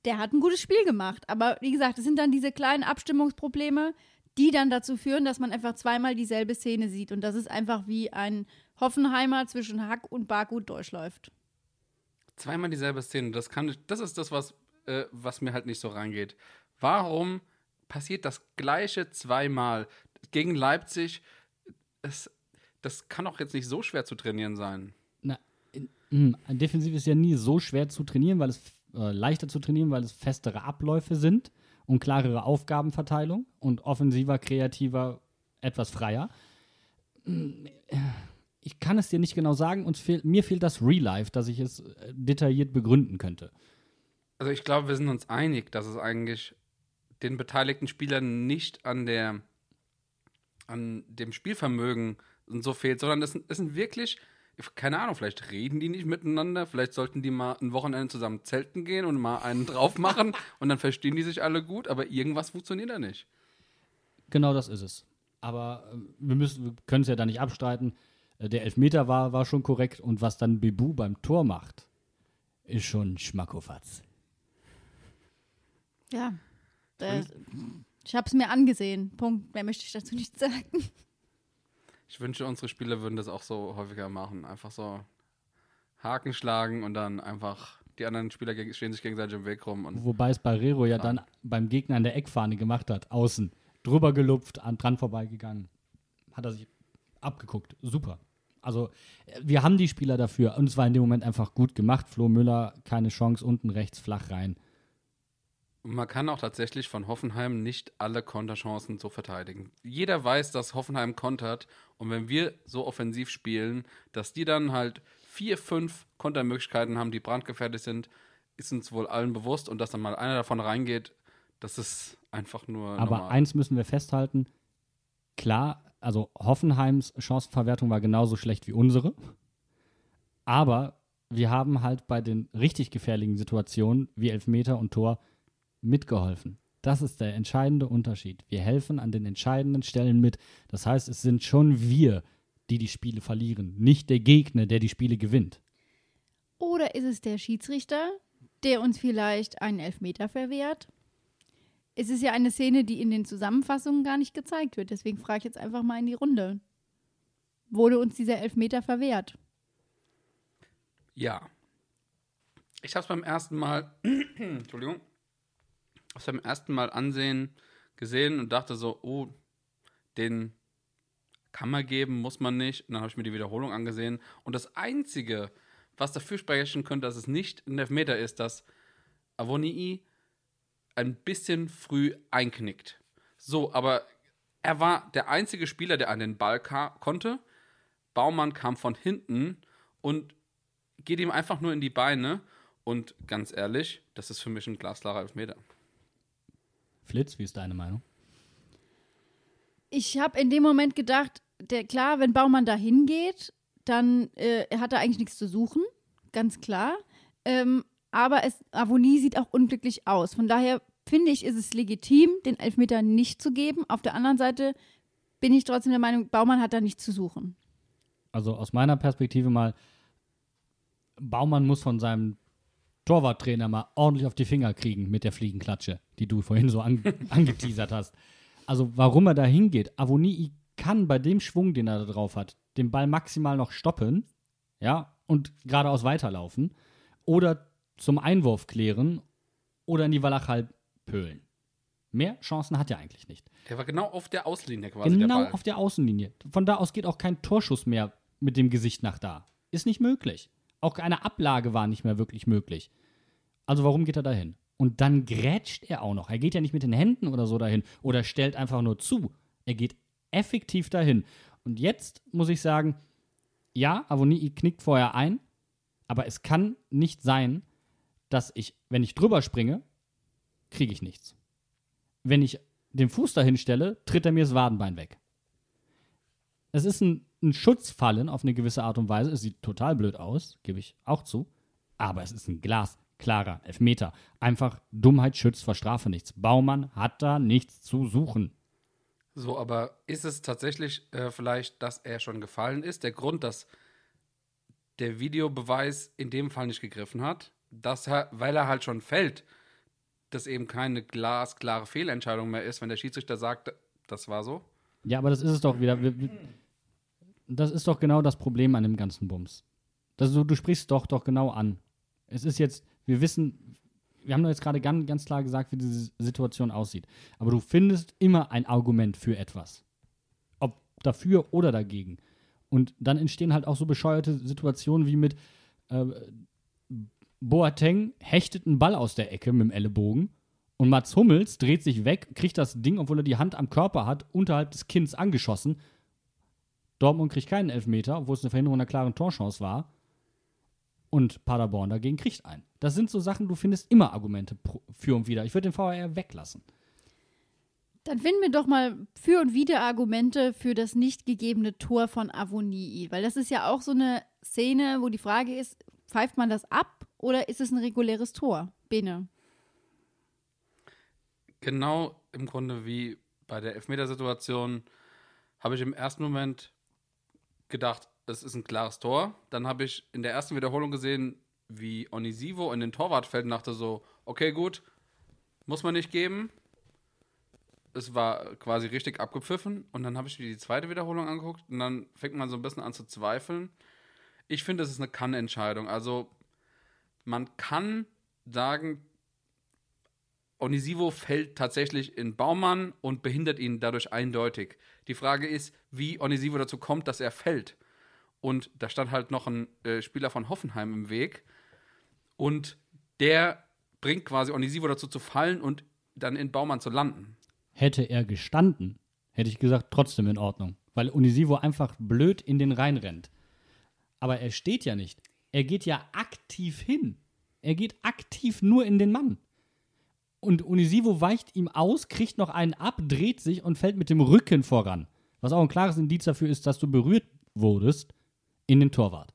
Der hat ein gutes Spiel gemacht. Aber wie gesagt, es sind dann diese kleinen Abstimmungsprobleme, die dann dazu führen, dass man einfach zweimal dieselbe Szene sieht. Und das ist einfach wie ein Hoffenheimer zwischen Hack und Baku durchläuft. Zweimal dieselbe Szene. Das, kann, das ist das, was, äh, was mir halt nicht so reingeht. Warum passiert das Gleiche zweimal gegen Leipzig? Es, das kann doch jetzt nicht so schwer zu trainieren sein. Na, in, mh, ein Defensiv ist ja nie so schwer zu trainieren, weil es äh, leichter zu trainieren, weil es festere Abläufe sind und klarere Aufgabenverteilung und offensiver, kreativer, etwas freier. Ich kann es dir nicht genau sagen und fehl, mir fehlt das Real Life, dass ich es äh, detailliert begründen könnte. Also ich glaube, wir sind uns einig, dass es eigentlich den beteiligten Spielern nicht an der an dem Spielvermögen so fehlt, sondern es, es sind wirklich, keine Ahnung, vielleicht reden die nicht miteinander, vielleicht sollten die mal ein Wochenende zusammen zelten gehen und mal einen drauf machen und dann verstehen die sich alle gut, aber irgendwas funktioniert da nicht. Genau das ist es. Aber äh, wir, müssen, wir können es ja da nicht abstreiten. Äh, Der Elfmeter war, war schon korrekt und was dann Bebu beim Tor macht, ist schon Schmackofatz. Ja. Das, ich habe es mir angesehen. Punkt. Mehr möchte ich dazu nicht sagen. Ich wünsche, unsere Spieler würden das auch so häufiger machen. Einfach so Haken schlagen und dann einfach die anderen Spieler stehen sich gegenseitig im Weg rum. Und Wobei es Barrero ja dann beim Gegner an der Eckfahne gemacht hat, außen. Drüber gelupft, an, dran vorbeigegangen. Hat er sich abgeguckt. Super. Also, äh, wir haben die Spieler dafür. Und es war in dem Moment einfach gut gemacht. Flo Müller, keine Chance, unten rechts flach rein. man kann auch tatsächlich von Hoffenheim nicht alle Konterchancen so verteidigen. Jeder weiß, dass Hoffenheim kontert und wenn wir so offensiv spielen, dass die dann halt vier, fünf Kontermöglichkeiten haben, die brandgefährlich sind, ist uns wohl allen bewusst und dass dann mal einer davon reingeht, das ist einfach nur Aber normal. eins müssen wir festhalten. Klar, also Hoffenheims Chancenverwertung war genauso schlecht wie unsere. Aber wir haben halt bei den richtig gefährlichen Situationen wie Elfmeter und Tor mitgeholfen. Das ist der entscheidende Unterschied. Wir helfen an den entscheidenden Stellen mit. Das heißt, es sind schon wir, die die Spiele verlieren, nicht der Gegner, der die Spiele gewinnt. Oder ist es der Schiedsrichter, der uns vielleicht einen Elfmeter verwehrt? Es ist ja eine Szene, die in den Zusammenfassungen gar nicht gezeigt wird. Deswegen frage ich jetzt einfach mal in die Runde. Wurde uns dieser Elfmeter verwehrt? Ja. Ich habe es beim ersten Mal, Entschuldigung, hab's beim ersten Mal ansehen gesehen und dachte so, oh, den kann man geben, muss man nicht. Und dann habe ich mir die Wiederholung angesehen. Und das Einzige, was dafür sprechen könnte, dass es nicht ein Elfmeter ist, dass Avonii ein bisschen früh einknickt. So, aber er war der einzige Spieler, der an den Ball konnte. Baumann kam von hinten und geht ihm einfach nur in die Beine. Und ganz ehrlich, das ist für mich ein glasklarer Elfmeter. Flitz, wie ist deine Meinung? Ich habe in dem Moment gedacht, der, klar, wenn Baumann da hingeht, dann äh, hat er eigentlich nichts zu suchen, ganz klar. Ähm, aber es, Avonie sieht auch unglücklich aus. Von daher finde ich, ist es legitim, den Elfmeter nicht zu geben. Auf der anderen Seite bin ich trotzdem der Meinung, Baumann hat da nichts zu suchen. Also aus meiner Perspektive mal, Baumann muss von seinem Torwarttrainer mal ordentlich auf die Finger kriegen mit der Fliegenklatsche, die du vorhin so an, angeteasert hast. Also warum er da hingeht, Avonii kann bei dem Schwung, den er da drauf hat, den Ball maximal noch stoppen, ja, und geradeaus weiterlaufen oder zum Einwurf klären oder in die Walachhalb pölen. Mehr Chancen hat er eigentlich nicht. Der war genau auf der Außenlinie quasi. Genau der auf der Außenlinie. Von da aus geht auch kein Torschuss mehr mit dem Gesicht nach da. Ist nicht möglich. Auch eine Ablage war nicht mehr wirklich möglich. Also warum geht er dahin? Und dann grätscht er auch noch. Er geht ja nicht mit den Händen oder so dahin oder stellt einfach nur zu. Er geht effektiv dahin. Und jetzt muss ich sagen, ja, Avonii knickt vorher ein, aber es kann nicht sein, dass ich, wenn ich drüber springe, kriege ich nichts. Wenn ich den Fuß dahin stelle, tritt er mir das Wadenbein weg. Es ist ein, ein Schutzfallen auf eine gewisse Art und Weise. Es sieht total blöd aus, gebe ich auch zu. Aber es ist ein glasklarer Elfmeter. Einfach Dummheit schützt vor Strafe nichts. Baumann hat da nichts zu suchen. So, aber ist es tatsächlich äh, vielleicht, dass er schon gefallen ist? Der Grund, dass der Videobeweis in dem Fall nicht gegriffen hat, dass er, weil er halt schon fällt, das eben keine glasklare Fehlentscheidung mehr ist, wenn der Schiedsrichter sagt, das war so? Ja, aber das ist es doch wieder. Das ist doch genau das Problem an dem ganzen Bums. Das, du, du sprichst doch doch genau an. Es ist jetzt, wir wissen, wir haben doch jetzt gerade ganz, ganz klar gesagt, wie diese Situation aussieht. Aber du findest immer ein Argument für etwas. Ob dafür oder dagegen. Und dann entstehen halt auch so bescheuerte Situationen wie mit äh, Boateng hechtet einen Ball aus der Ecke mit dem Ellenbogen und Mats Hummels dreht sich weg, kriegt das Ding, obwohl er die Hand am Körper hat, unterhalb des Kinns angeschossen. Dortmund kriegt keinen Elfmeter, obwohl es eine Verhinderung einer klaren Torchance war. Und Paderborn dagegen kriegt einen. Das sind so Sachen, du findest immer Argumente für und wieder. Ich würde den VAR weglassen. Dann finden wir doch mal für und wieder Argumente für das nicht gegebene Tor von Avonii. Weil das ist ja auch so eine Szene, wo die Frage ist, pfeift man das ab oder ist es ein reguläres Tor? Bene. Genau im Grunde wie bei der Elfmetersituation habe ich im ersten Moment gedacht, es ist ein klares Tor. Dann habe ich in der ersten Wiederholung gesehen, wie Onisivo in den Torwart fällt und dachte so, okay, gut, muss man nicht geben. Es war quasi richtig abgepfiffen und dann habe ich mir die zweite Wiederholung angeguckt und dann fängt man so ein bisschen an zu zweifeln. Ich finde, es ist eine Kann-Entscheidung. Also man kann sagen, Onisivo fällt tatsächlich in Baumann und behindert ihn dadurch eindeutig. Die Frage ist, wie Onisivo dazu kommt, dass er fällt. Und da stand halt noch ein äh, Spieler von Hoffenheim im Weg. Und der bringt quasi Onisivo dazu zu fallen und dann in Baumann zu landen. Hätte er gestanden, hätte ich gesagt, trotzdem in Ordnung. Weil Onisivo einfach blöd in den Rhein rennt. Aber er steht ja nicht. Er geht ja aktiv hin. Er geht aktiv nur in den Mann. Und Unisivo weicht ihm aus, kriegt noch einen ab, dreht sich und fällt mit dem Rücken voran. Was auch ein klares Indiz dafür ist, dass du berührt wurdest in den Torwart.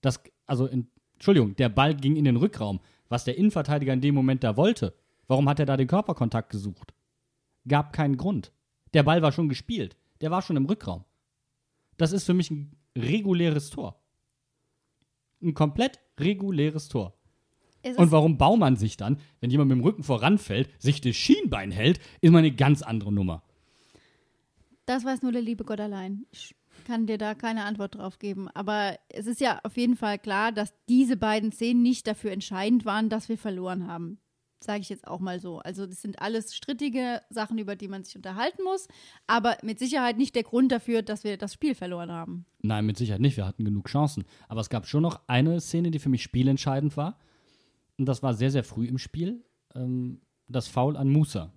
Das, also, in, Entschuldigung, der Ball ging in den Rückraum. Was der Innenverteidiger in dem Moment da wollte, warum hat er da den Körperkontakt gesucht? Gab keinen Grund. Der Ball war schon gespielt. Der war schon im Rückraum. Das ist für mich ein reguläres Tor. Ein komplett reguläres Tor. Und warum Baumann sich dann, wenn jemand mit dem Rücken voranfällt, sich das Schienbein hält, ist mal eine ganz andere Nummer. das weiß nur der liebe Gott allein. Ich kann dir da keine Antwort drauf geben. Aber es ist ja auf jeden Fall klar, dass diese beiden Szenen nicht dafür entscheidend waren, dass wir verloren haben. Sage ich jetzt auch mal so. Also, das sind alles strittige Sachen, über die man sich unterhalten muss, aber mit Sicherheit nicht der Grund dafür, dass wir das Spiel verloren haben. Nein, mit Sicherheit nicht. Wir hatten genug Chancen. Aber es gab schon noch eine Szene, die für mich spielentscheidend war. Und das war sehr, sehr früh im Spiel. Ähm, das Foul an Musa.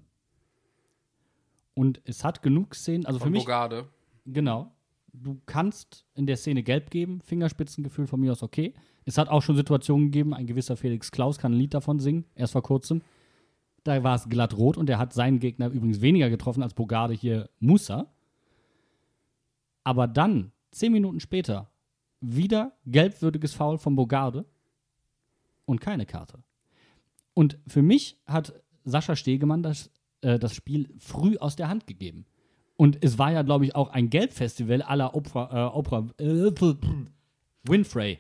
Und es hat genug Szenen, also für Von mich, Bogarde. genau. Du kannst in der Szene gelb geben, Fingerspitzengefühl von mir aus okay. Es hat auch schon Situationen gegeben, ein gewisser Felix Klaus kann ein Lied davon singen, erst vor kurzem. Da war es glatt rot und er hat seinen Gegner übrigens weniger getroffen als Bogarde hier Musa. Aber dann, zehn Minuten später, wieder gelbwürdiges Foul von Bogarde und keine Karte. Und für mich hat Sascha Stegemann das, äh, das Spiel früh aus der Hand gegeben. Und es war ja, glaube ich, auch ein Gelbfestival aller Oprah, äh, Oprah äh, Winfrey.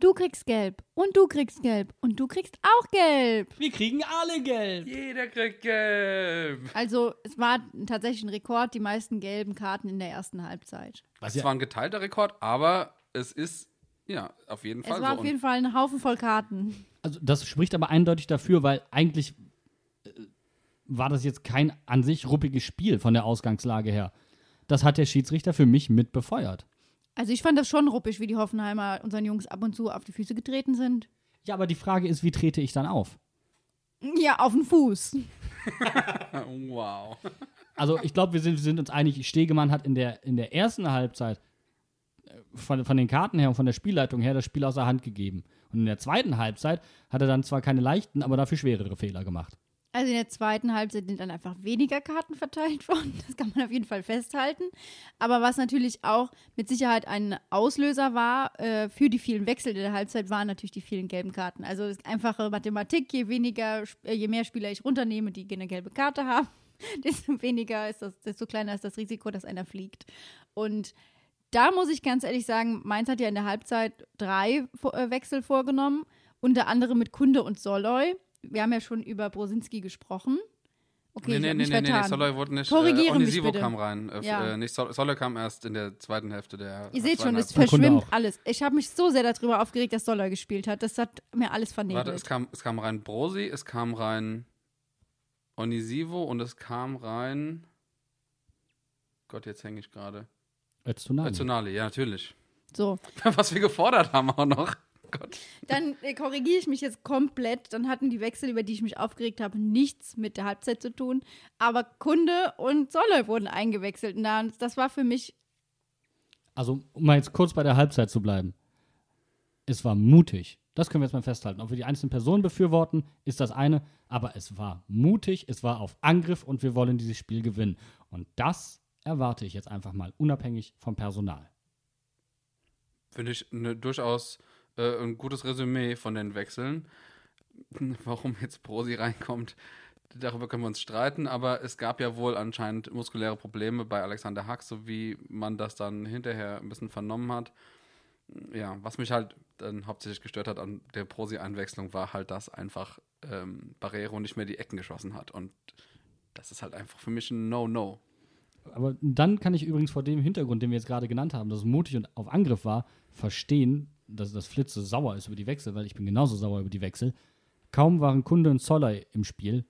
Du kriegst gelb und du kriegst gelb und du kriegst auch gelb. Wir kriegen alle Gelb. Jeder kriegt gelb. Also es war tatsächlich ein Rekord, die meisten gelben Karten in der ersten Halbzeit. Was Es war ein geteilter Rekord, aber es ist, ja, auf jeden Fall Es war so. auf jeden Fall ein Haufen voll Karten. Also das spricht aber eindeutig dafür, weil eigentlich äh, war das jetzt kein an sich ruppiges Spiel von der Ausgangslage her. Das hat der Schiedsrichter für mich mit befeuert. Also ich fand das schon ruppig, wie die Hoffenheimer unseren Jungs ab und zu auf die Füße getreten sind. Ja, aber die Frage ist, wie trete ich dann auf? Ja, auf den Fuß. wow. Also ich glaube, wir sind, wir sind uns einig, Stegemann hat in der, in der ersten Halbzeit äh, von, von den Karten her und von der Spielleitung her das Spiel aus der Hand gegeben. Und in der zweiten Halbzeit hat er dann zwar keine leichten, aber dafür schwerere Fehler gemacht. Also in der zweiten Halbzeit sind dann einfach weniger Karten verteilt worden. Das kann man auf jeden Fall festhalten. Aber was natürlich auch mit Sicherheit ein Auslöser war äh, für die vielen Wechsel in der Halbzeit, waren natürlich die vielen gelben Karten. Also ist einfache Mathematik, je weniger, äh, je mehr Spieler ich runternehme, die eine gelbe Karte haben, desto weniger ist das, desto kleiner ist das Risiko, dass einer fliegt. Und da muss ich ganz ehrlich sagen, Mainz hat ja in der Halbzeit drei äh, Wechsel vorgenommen, unter anderem mit Kunde und Soloy. Wir haben ja schon über Brosinski gesprochen. Okay, Nee, ich nee, nee, nee, nee, vertan. Soloy wurde nicht. Korrigiere äh, mich Onisivo bitte. kam rein. Äh, Ja. äh, nicht Sol Soloy kam erst in der zweiten Hälfte der. Ihr seht schon, es verschwimmt alles. Ich habe mich so sehr darüber aufgeregt, dass Soloy gespielt hat. Das hat mir alles vernebelt. Warte, es kam, es kam rein Brosi, es kam rein Onisivo und es kam rein. Gott, jetzt hänge ich gerade. Öztunali. Öztunali, ja, natürlich. so, Was wir gefordert haben auch noch. Gott. dann äh, korrigiere ich mich jetzt komplett. Dann hatten die Wechsel, über die ich mich aufgeregt habe, nichts mit der Halbzeit zu tun. Aber Kunde und Soloy wurden eingewechselt. Und da- das war für mich Also, um mal jetzt kurz bei der Halbzeit zu bleiben. Es war mutig. Das können wir jetzt mal festhalten. Ob wir die einzelnen Personen befürworten, ist das eine. Aber es war mutig, es war auf Angriff und wir wollen dieses Spiel gewinnen. Und das erwarte ich jetzt einfach mal, unabhängig vom Personal. Finde ich ne, durchaus äh, ein gutes Resümee von den Wechseln. Warum jetzt Brosi reinkommt, darüber können wir uns streiten, aber es gab ja wohl anscheinend muskuläre Probleme bei Alexander Hack, so wie man das dann hinterher ein bisschen vernommen hat. Ja, was mich halt dann hauptsächlich gestört hat an der Prosi-Einwechslung, war halt, dass einfach ähm, Barrero nicht mehr die Ecken geschossen hat. Und das ist halt einfach für mich ein No-No. Aber dann kann ich übrigens vor dem Hintergrund, den wir jetzt gerade genannt haben, dass es mutig und auf Angriff war, verstehen, dass das Flitze sauer ist über die Wechsel, weil ich bin genauso sauer über die Wechsel. Kaum waren Kunde und Zoller im Spiel,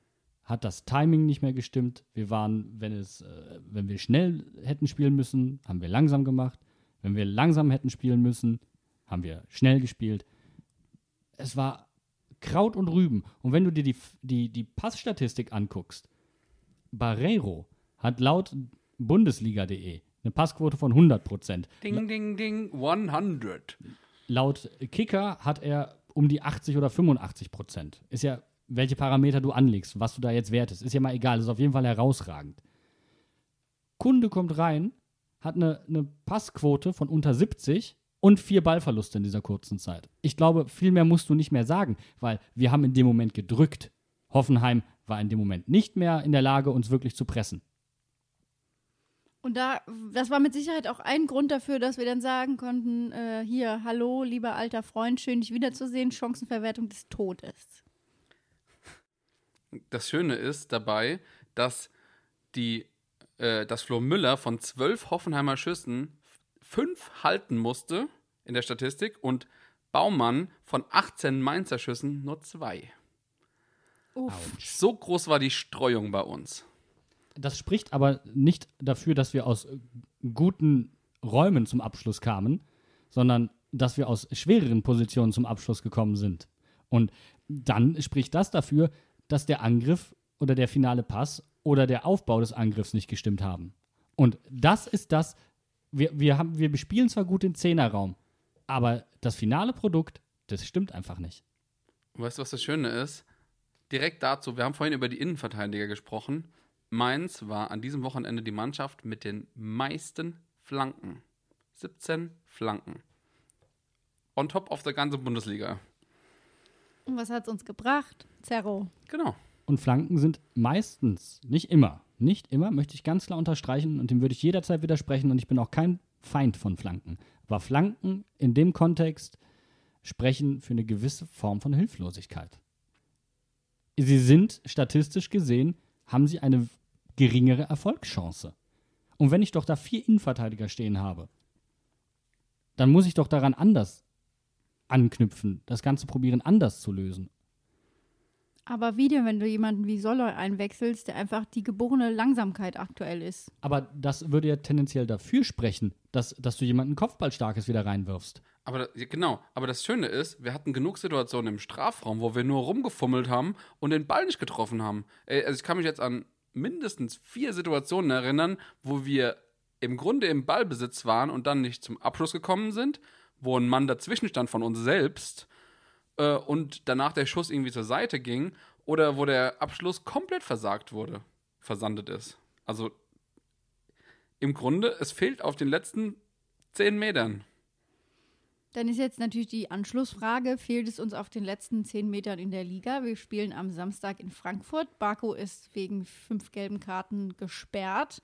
hat das Timing nicht mehr gestimmt. Wir waren, wenn es, äh, wenn wir schnell hätten spielen müssen, haben wir langsam gemacht. Wenn wir langsam hätten spielen müssen, haben wir schnell gespielt. Es war Kraut und Rüben. Und wenn du dir die, die, die Passstatistik anguckst, Barreiro hat laut Bundesliga.de eine Passquote von 100 Prozent. Ding, ding, ding, 100. Laut Kicker hat er um die 80 oder 85 Prozent. Ist ja, welche Parameter du anlegst, was du da jetzt wertest, ist ja mal egal, ist auf jeden Fall herausragend. Kunde kommt rein, hat eine, eine Passquote von unter 70 und vier Ballverluste in dieser kurzen Zeit. Ich glaube, viel mehr musst du nicht mehr sagen, weil wir haben in dem Moment gedrückt. Hoffenheim war in dem Moment nicht mehr in der Lage, uns wirklich zu pressen. Und da, das war mit Sicherheit auch ein Grund dafür, dass wir dann sagen konnten, äh, hier, hallo, lieber alter Freund, schön dich wiederzusehen, Chancenverwertung des Todes. Das Schöne ist dabei, dass die, äh, dass Flo Müller von zwölf Hoffenheimer Schüssen fünf halten musste in der Statistik und Baumann von 18 Mainzer Schüssen nur zwei. Uff. So groß war die Streuung bei uns. Das spricht aber nicht dafür, dass wir aus guten Räumen zum Abschluss kamen, sondern dass wir aus schwereren Positionen zum Abschluss gekommen sind. Und dann spricht das dafür, dass der Angriff oder der finale Pass oder der Aufbau des Angriffs nicht gestimmt haben. Und das ist das, wir, wir, haben, wir bespielen zwar gut den Zehnerraum, aber das finale Produkt, das stimmt einfach nicht. Weißt du, was das Schöne ist? Direkt dazu, wir haben vorhin über die Innenverteidiger gesprochen. Mainz war an diesem Wochenende die Mannschaft mit den meisten Flanken. 17 Flanken. On top of the ganze Bundesliga. Und was hat es uns gebracht? Zerro. Genau. Und Flanken sind meistens, nicht immer, nicht immer, möchte ich ganz klar unterstreichen und dem würde ich jederzeit widersprechen und ich bin auch kein Feind von Flanken. Aber Flanken in dem Kontext sprechen für eine gewisse Form von Hilflosigkeit. Sie sind statistisch gesehen, haben sie eine geringere Erfolgschance. Und wenn ich doch da vier Innenverteidiger stehen habe, dann muss ich doch daran anders anknüpfen, das Ganze probieren anders zu lösen. Aber wie denn, wenn du jemanden wie Soloy einwechselst, der einfach die geborene Langsamkeit aktuell ist? Aber das würde ja tendenziell dafür sprechen, dass, dass du jemanden Kopfballstarkes wieder reinwirfst. Aber genau, aber das Schöne ist, wir hatten genug Situationen im Strafraum, wo wir nur rumgefummelt haben und den Ball nicht getroffen haben. Ey, also ich kann mich jetzt an mindestens vier Situationen erinnern, wo wir im Grunde im Ballbesitz waren und dann nicht zum Abschluss gekommen sind, wo ein Mann dazwischen stand von uns selbst äh, und danach der Schuss irgendwie zur Seite ging oder wo der Abschluss komplett versagt wurde, versandet ist. Also im Grunde, es fehlt auf den letzten zehn Metern. Dann ist jetzt natürlich die Anschlussfrage, fehlt es uns auf den letzten zehn Metern in der Liga? Wir spielen am Samstag in Frankfurt. Baku ist wegen fünf gelben Karten gesperrt.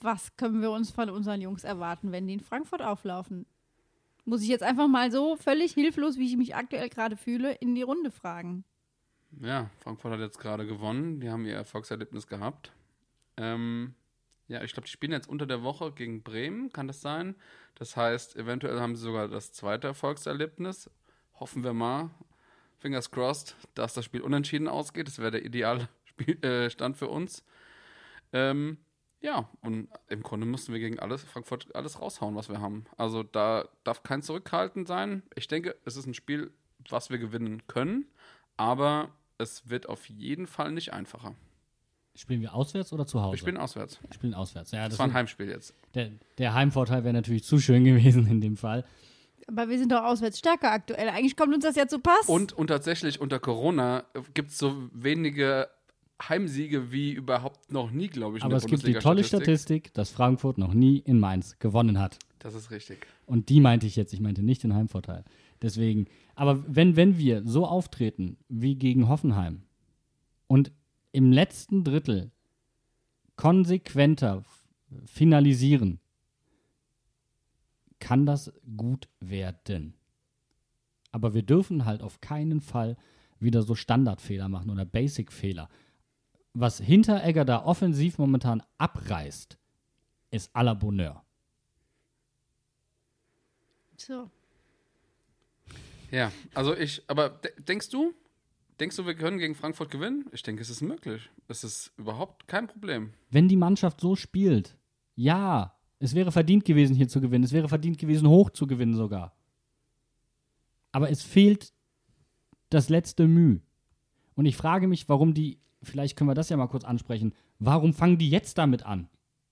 Was können wir uns von unseren Jungs erwarten, wenn die in Frankfurt auflaufen? Muss ich jetzt einfach mal so völlig hilflos, wie ich mich aktuell gerade fühle, in die Runde fragen. Ja, Frankfurt hat jetzt gerade gewonnen. Die haben ihr Erfolgserlebnis gehabt. Ähm, ja, ich glaube, die spielen jetzt unter der Woche gegen Bremen, kann das sein? Das heißt, eventuell haben sie sogar das zweite Erfolgserlebnis. Hoffen wir mal, fingers crossed, dass das Spiel unentschieden ausgeht. Das wäre der ideale äh, Stand für uns. Ähm, ja, und im Grunde müssen wir gegen alles, Frankfurt alles raushauen, was wir haben. Also da darf kein Zurückhalten sein. Ich denke, es ist ein Spiel, was wir gewinnen können, aber es wird auf jeden Fall nicht einfacher. Spielen wir auswärts oder zu Hause? Wir spielen auswärts. Wir spielen auswärts. Ja, Das, das war ein Heimspiel jetzt. der, der Heimvorteil wäre natürlich zu schön gewesen in dem Fall. Aber wir sind doch auswärts stärker aktuell. Eigentlich kommt uns das ja zu Pass. Und, und tatsächlich unter Corona gibt es so wenige Heimsiege wie überhaupt noch nie, glaube ich. in Aber der es gibt die tolle. Statistik, dass Frankfurt noch nie in Mainz gewonnen hat. Das ist richtig. Und die meinte ich jetzt, ich meinte nicht den Heimvorteil. Deswegen, aber wenn, wenn wir so auftreten wie gegen Hoffenheim und im letzten Drittel konsequenter finalisieren, kann das gut werden. Aber wir dürfen halt auf keinen Fall wieder so Standardfehler machen oder Basic-Fehler. Was Hinteregger da offensiv momentan abreißt, ist à la Bonheur. so. Ja, also ich, aber de denkst du, denkst du, wir können gegen Frankfurt gewinnen? Ich denke, es ist möglich. Es ist überhaupt kein Problem. wenn die Mannschaft so spielt, ja, es wäre verdient gewesen, hier zu gewinnen. Es wäre verdient gewesen, hoch zu gewinnen sogar. Aber es fehlt das letzte Mühe. Und ich frage mich, warum die, vielleicht können wir das ja mal kurz ansprechen, warum fangen die jetzt damit an?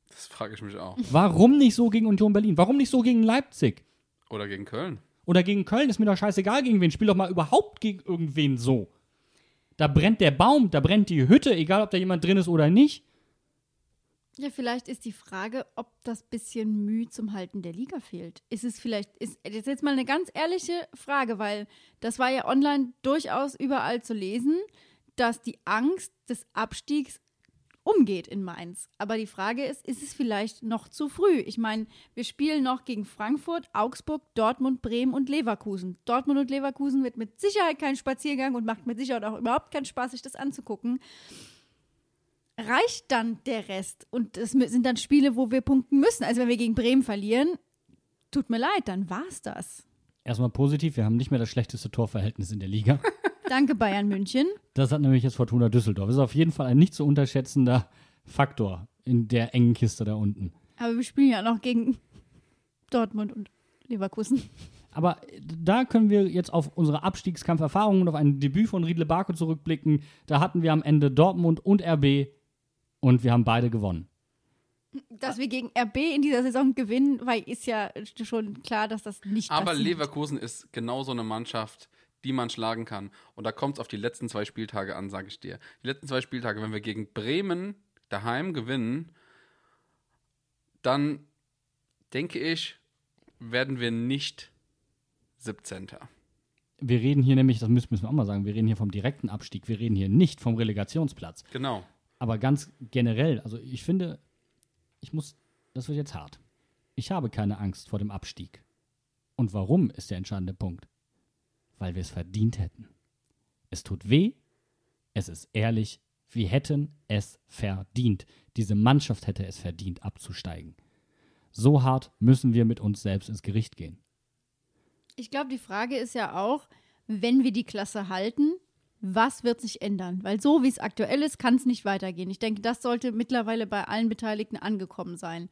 Das frage ich mich auch. Warum nicht so gegen Union Berlin? Warum nicht so gegen Leipzig? Oder gegen Köln. Oder gegen Köln? Ist mir doch scheißegal, gegen wen. Spiel doch mal überhaupt gegen irgendwen so. Da brennt der Baum, da brennt die Hütte, egal ob da jemand drin ist oder nicht. Ja, vielleicht ist die Frage, ob das bisschen Mühe zum Halten der Liga fehlt. Ist es vielleicht, ist das jetzt mal eine ganz ehrliche Frage, weil das war ja online durchaus überall zu lesen, dass die Angst des Abstiegs umgeht in Mainz. Aber die Frage ist, ist es vielleicht noch zu früh? Ich meine, wir spielen noch gegen Frankfurt, Augsburg, Dortmund, Bremen und Leverkusen. Dortmund und Leverkusen wird mit Sicherheit kein Spaziergang und macht mit Sicherheit auch überhaupt keinen Spaß, sich das anzugucken. Reicht dann der Rest? Und es sind dann Spiele, wo wir punkten müssen. Also wenn wir gegen Bremen verlieren, tut mir leid, dann war's das. Erstmal positiv, wir haben nicht mehr das schlechteste Torverhältnis in der Liga. Danke, Bayern München. Das hat nämlich jetzt Fortuna Düsseldorf. Das ist auf jeden Fall ein nicht zu unterschätzender Faktor in der engen Kiste da unten. Aber wir spielen ja noch gegen Dortmund und Leverkusen. Aber da können wir jetzt auf unsere Abstiegskampferfahrungen und auf ein Debüt von Riedle Barco zurückblicken. Da hatten wir am Ende Dortmund und RB und wir haben beide gewonnen. Dass wir gegen RB in dieser Saison gewinnen, weil ist ja schon klar, dass das nicht Aber passiert. Leverkusen ist genau so eine Mannschaft, die man schlagen kann. Und da kommt es auf die letzten zwei Spieltage an, sage ich dir. Die letzten zwei Spieltage, wenn wir gegen Bremen daheim gewinnen, dann denke ich, werden wir nicht 17. Wir reden hier nämlich, das müssen wir auch mal sagen, wir reden hier vom direkten Abstieg. Wir reden hier nicht vom Relegationsplatz. Genau. Aber ganz generell, also ich finde, ich muss, das wird jetzt hart. Ich habe keine Angst vor dem Abstieg. Und warum ist der entscheidende Punkt? Weil wir es verdient hätten. Es tut weh, es ist ehrlich, wir hätten es verdient. Diese Mannschaft hätte es verdient, abzusteigen. So hart müssen wir mit uns selbst ins Gericht gehen. Ich glaube, die Frage ist ja auch, wenn wir die Klasse halten, was wird sich ändern? Weil so wie es aktuell ist, kann es nicht weitergehen. Ich denke, das sollte mittlerweile bei allen Beteiligten angekommen sein.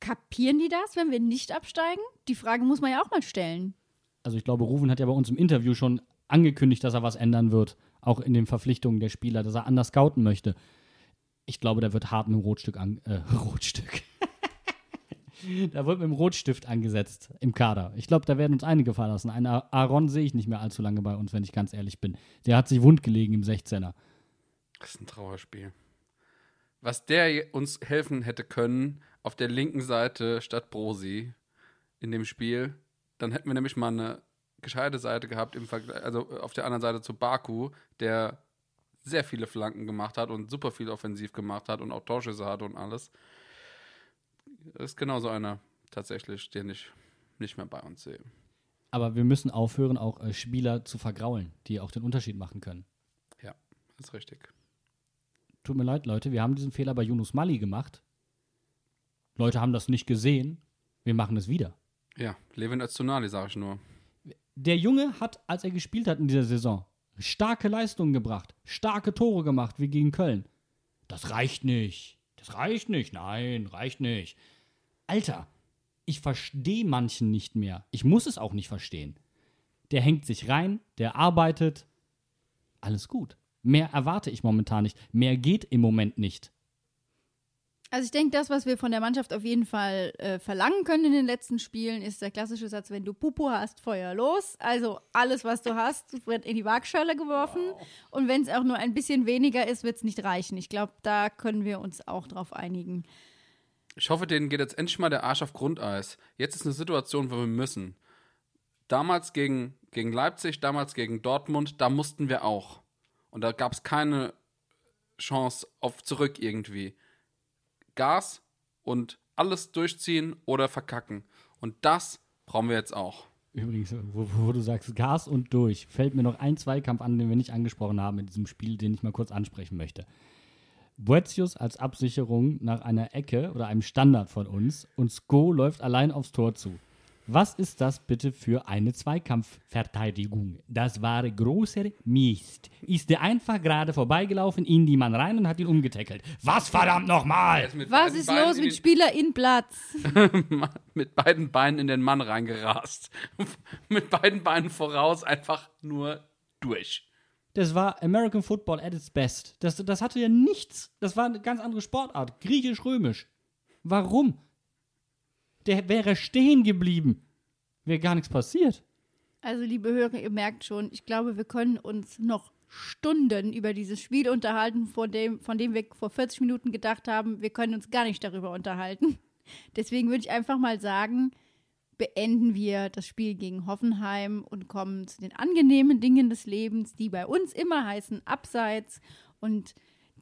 Kapieren die das, wenn wir nicht absteigen? Die Frage muss man ja auch mal stellen. Also ich glaube, Ruven hat ja bei uns im Interview schon angekündigt, dass er was ändern wird, auch in den Verpflichtungen der Spieler, dass er anders scouten möchte. Ich glaube, da wird hart mit dem Rotstück an, äh, Rotstück. da wird mit dem Rotstift angesetzt im Kader. Ich glaube, da werden uns einige verlassen. Einen Aaron sehe ich nicht mehr allzu lange bei uns, wenn ich ganz ehrlich bin. Der hat sich wund gelegen im 16er. Das ist ein Trauerspiel. Was der uns helfen hätte können, auf der linken Seite statt Brosi in dem Spiel, dann hätten wir nämlich mal eine gescheite Seite gehabt im Vergleich, also auf der anderen Seite zu Baku, der sehr viele Flanken gemacht hat und super viel offensiv gemacht hat und auch Torschüsse hatte und alles. Das ist genauso einer tatsächlich, den ich nicht mehr bei uns sehe. Aber wir müssen aufhören, auch äh, Spieler zu vergraulen, die auch den Unterschied machen können. Ja, ist richtig. Tut mir leid, Leute, wir haben diesen Fehler bei Yunus Mali gemacht. Leute haben das nicht gesehen. Wir machen es wieder. Ja, Levin Öztunali, sage ich nur. Der Junge hat, als er gespielt hat in dieser Saison, starke Leistungen gebracht, starke Tore gemacht, wie gegen Köln. Das reicht nicht. Das reicht nicht. Nein, reicht nicht. Alter, ich verstehe manchen nicht mehr. Ich muss es auch nicht verstehen. Der hängt sich rein, der arbeitet. Alles gut. Mehr erwarte ich momentan nicht. Mehr geht im Moment nicht. Also ich denke, das, was wir von der Mannschaft auf jeden Fall äh, verlangen können in den letzten Spielen, ist der klassische Satz, wenn du Pupu hast, Feuer los. Also alles, was du hast, wird in die Waagschale geworfen. Wow. Und wenn es auch nur ein bisschen weniger ist, wird es nicht reichen. Ich glaube, da können wir uns auch drauf einigen. Ich hoffe, denen geht jetzt endlich mal der Arsch auf Grundeis. Jetzt ist eine Situation, wo wir müssen. Damals gegen, gegen Leipzig, damals gegen Dortmund, da mussten wir auch. Und da gab es keine Chance auf zurück irgendwie. Gas und alles durchziehen oder verkacken. Und das brauchen wir jetzt auch. Übrigens, wo, wo, du sagst Gas und durch, fällt mir noch ein Zweikampf an, den wir nicht angesprochen haben in diesem Spiel, den ich mal kurz ansprechen möchte. Boetius als Absicherung nach einer Ecke oder einem Standard von uns und Sko läuft allein aufs Tor zu. Was ist das bitte für eine Zweikampfverteidigung? Das war großer Mist. Ist der einfach gerade vorbeigelaufen in die Mann rein und hat ihn umgetackelt. Was verdammt nochmal? Was ist Beinen los mit Spieler in Platz? mit beiden Beinen in den Mann reingerast. mit beiden Beinen voraus einfach nur durch. Das war American Football at its best. Das, das hatte ja nichts. Das war eine ganz andere Sportart. Griechisch-römisch. Warum? Der wäre stehen geblieben. Wäre gar nichts passiert. Also, liebe Hörer, ihr merkt schon, ich glaube, wir können uns noch Stunden über dieses Spiel unterhalten, von dem, von dem wir vor 40 Minuten gedacht haben, wir können uns gar nicht darüber unterhalten. Deswegen würde ich einfach mal sagen, beenden wir das Spiel gegen Hoffenheim und kommen zu den angenehmen Dingen des Lebens, die bei uns immer heißen Abseits und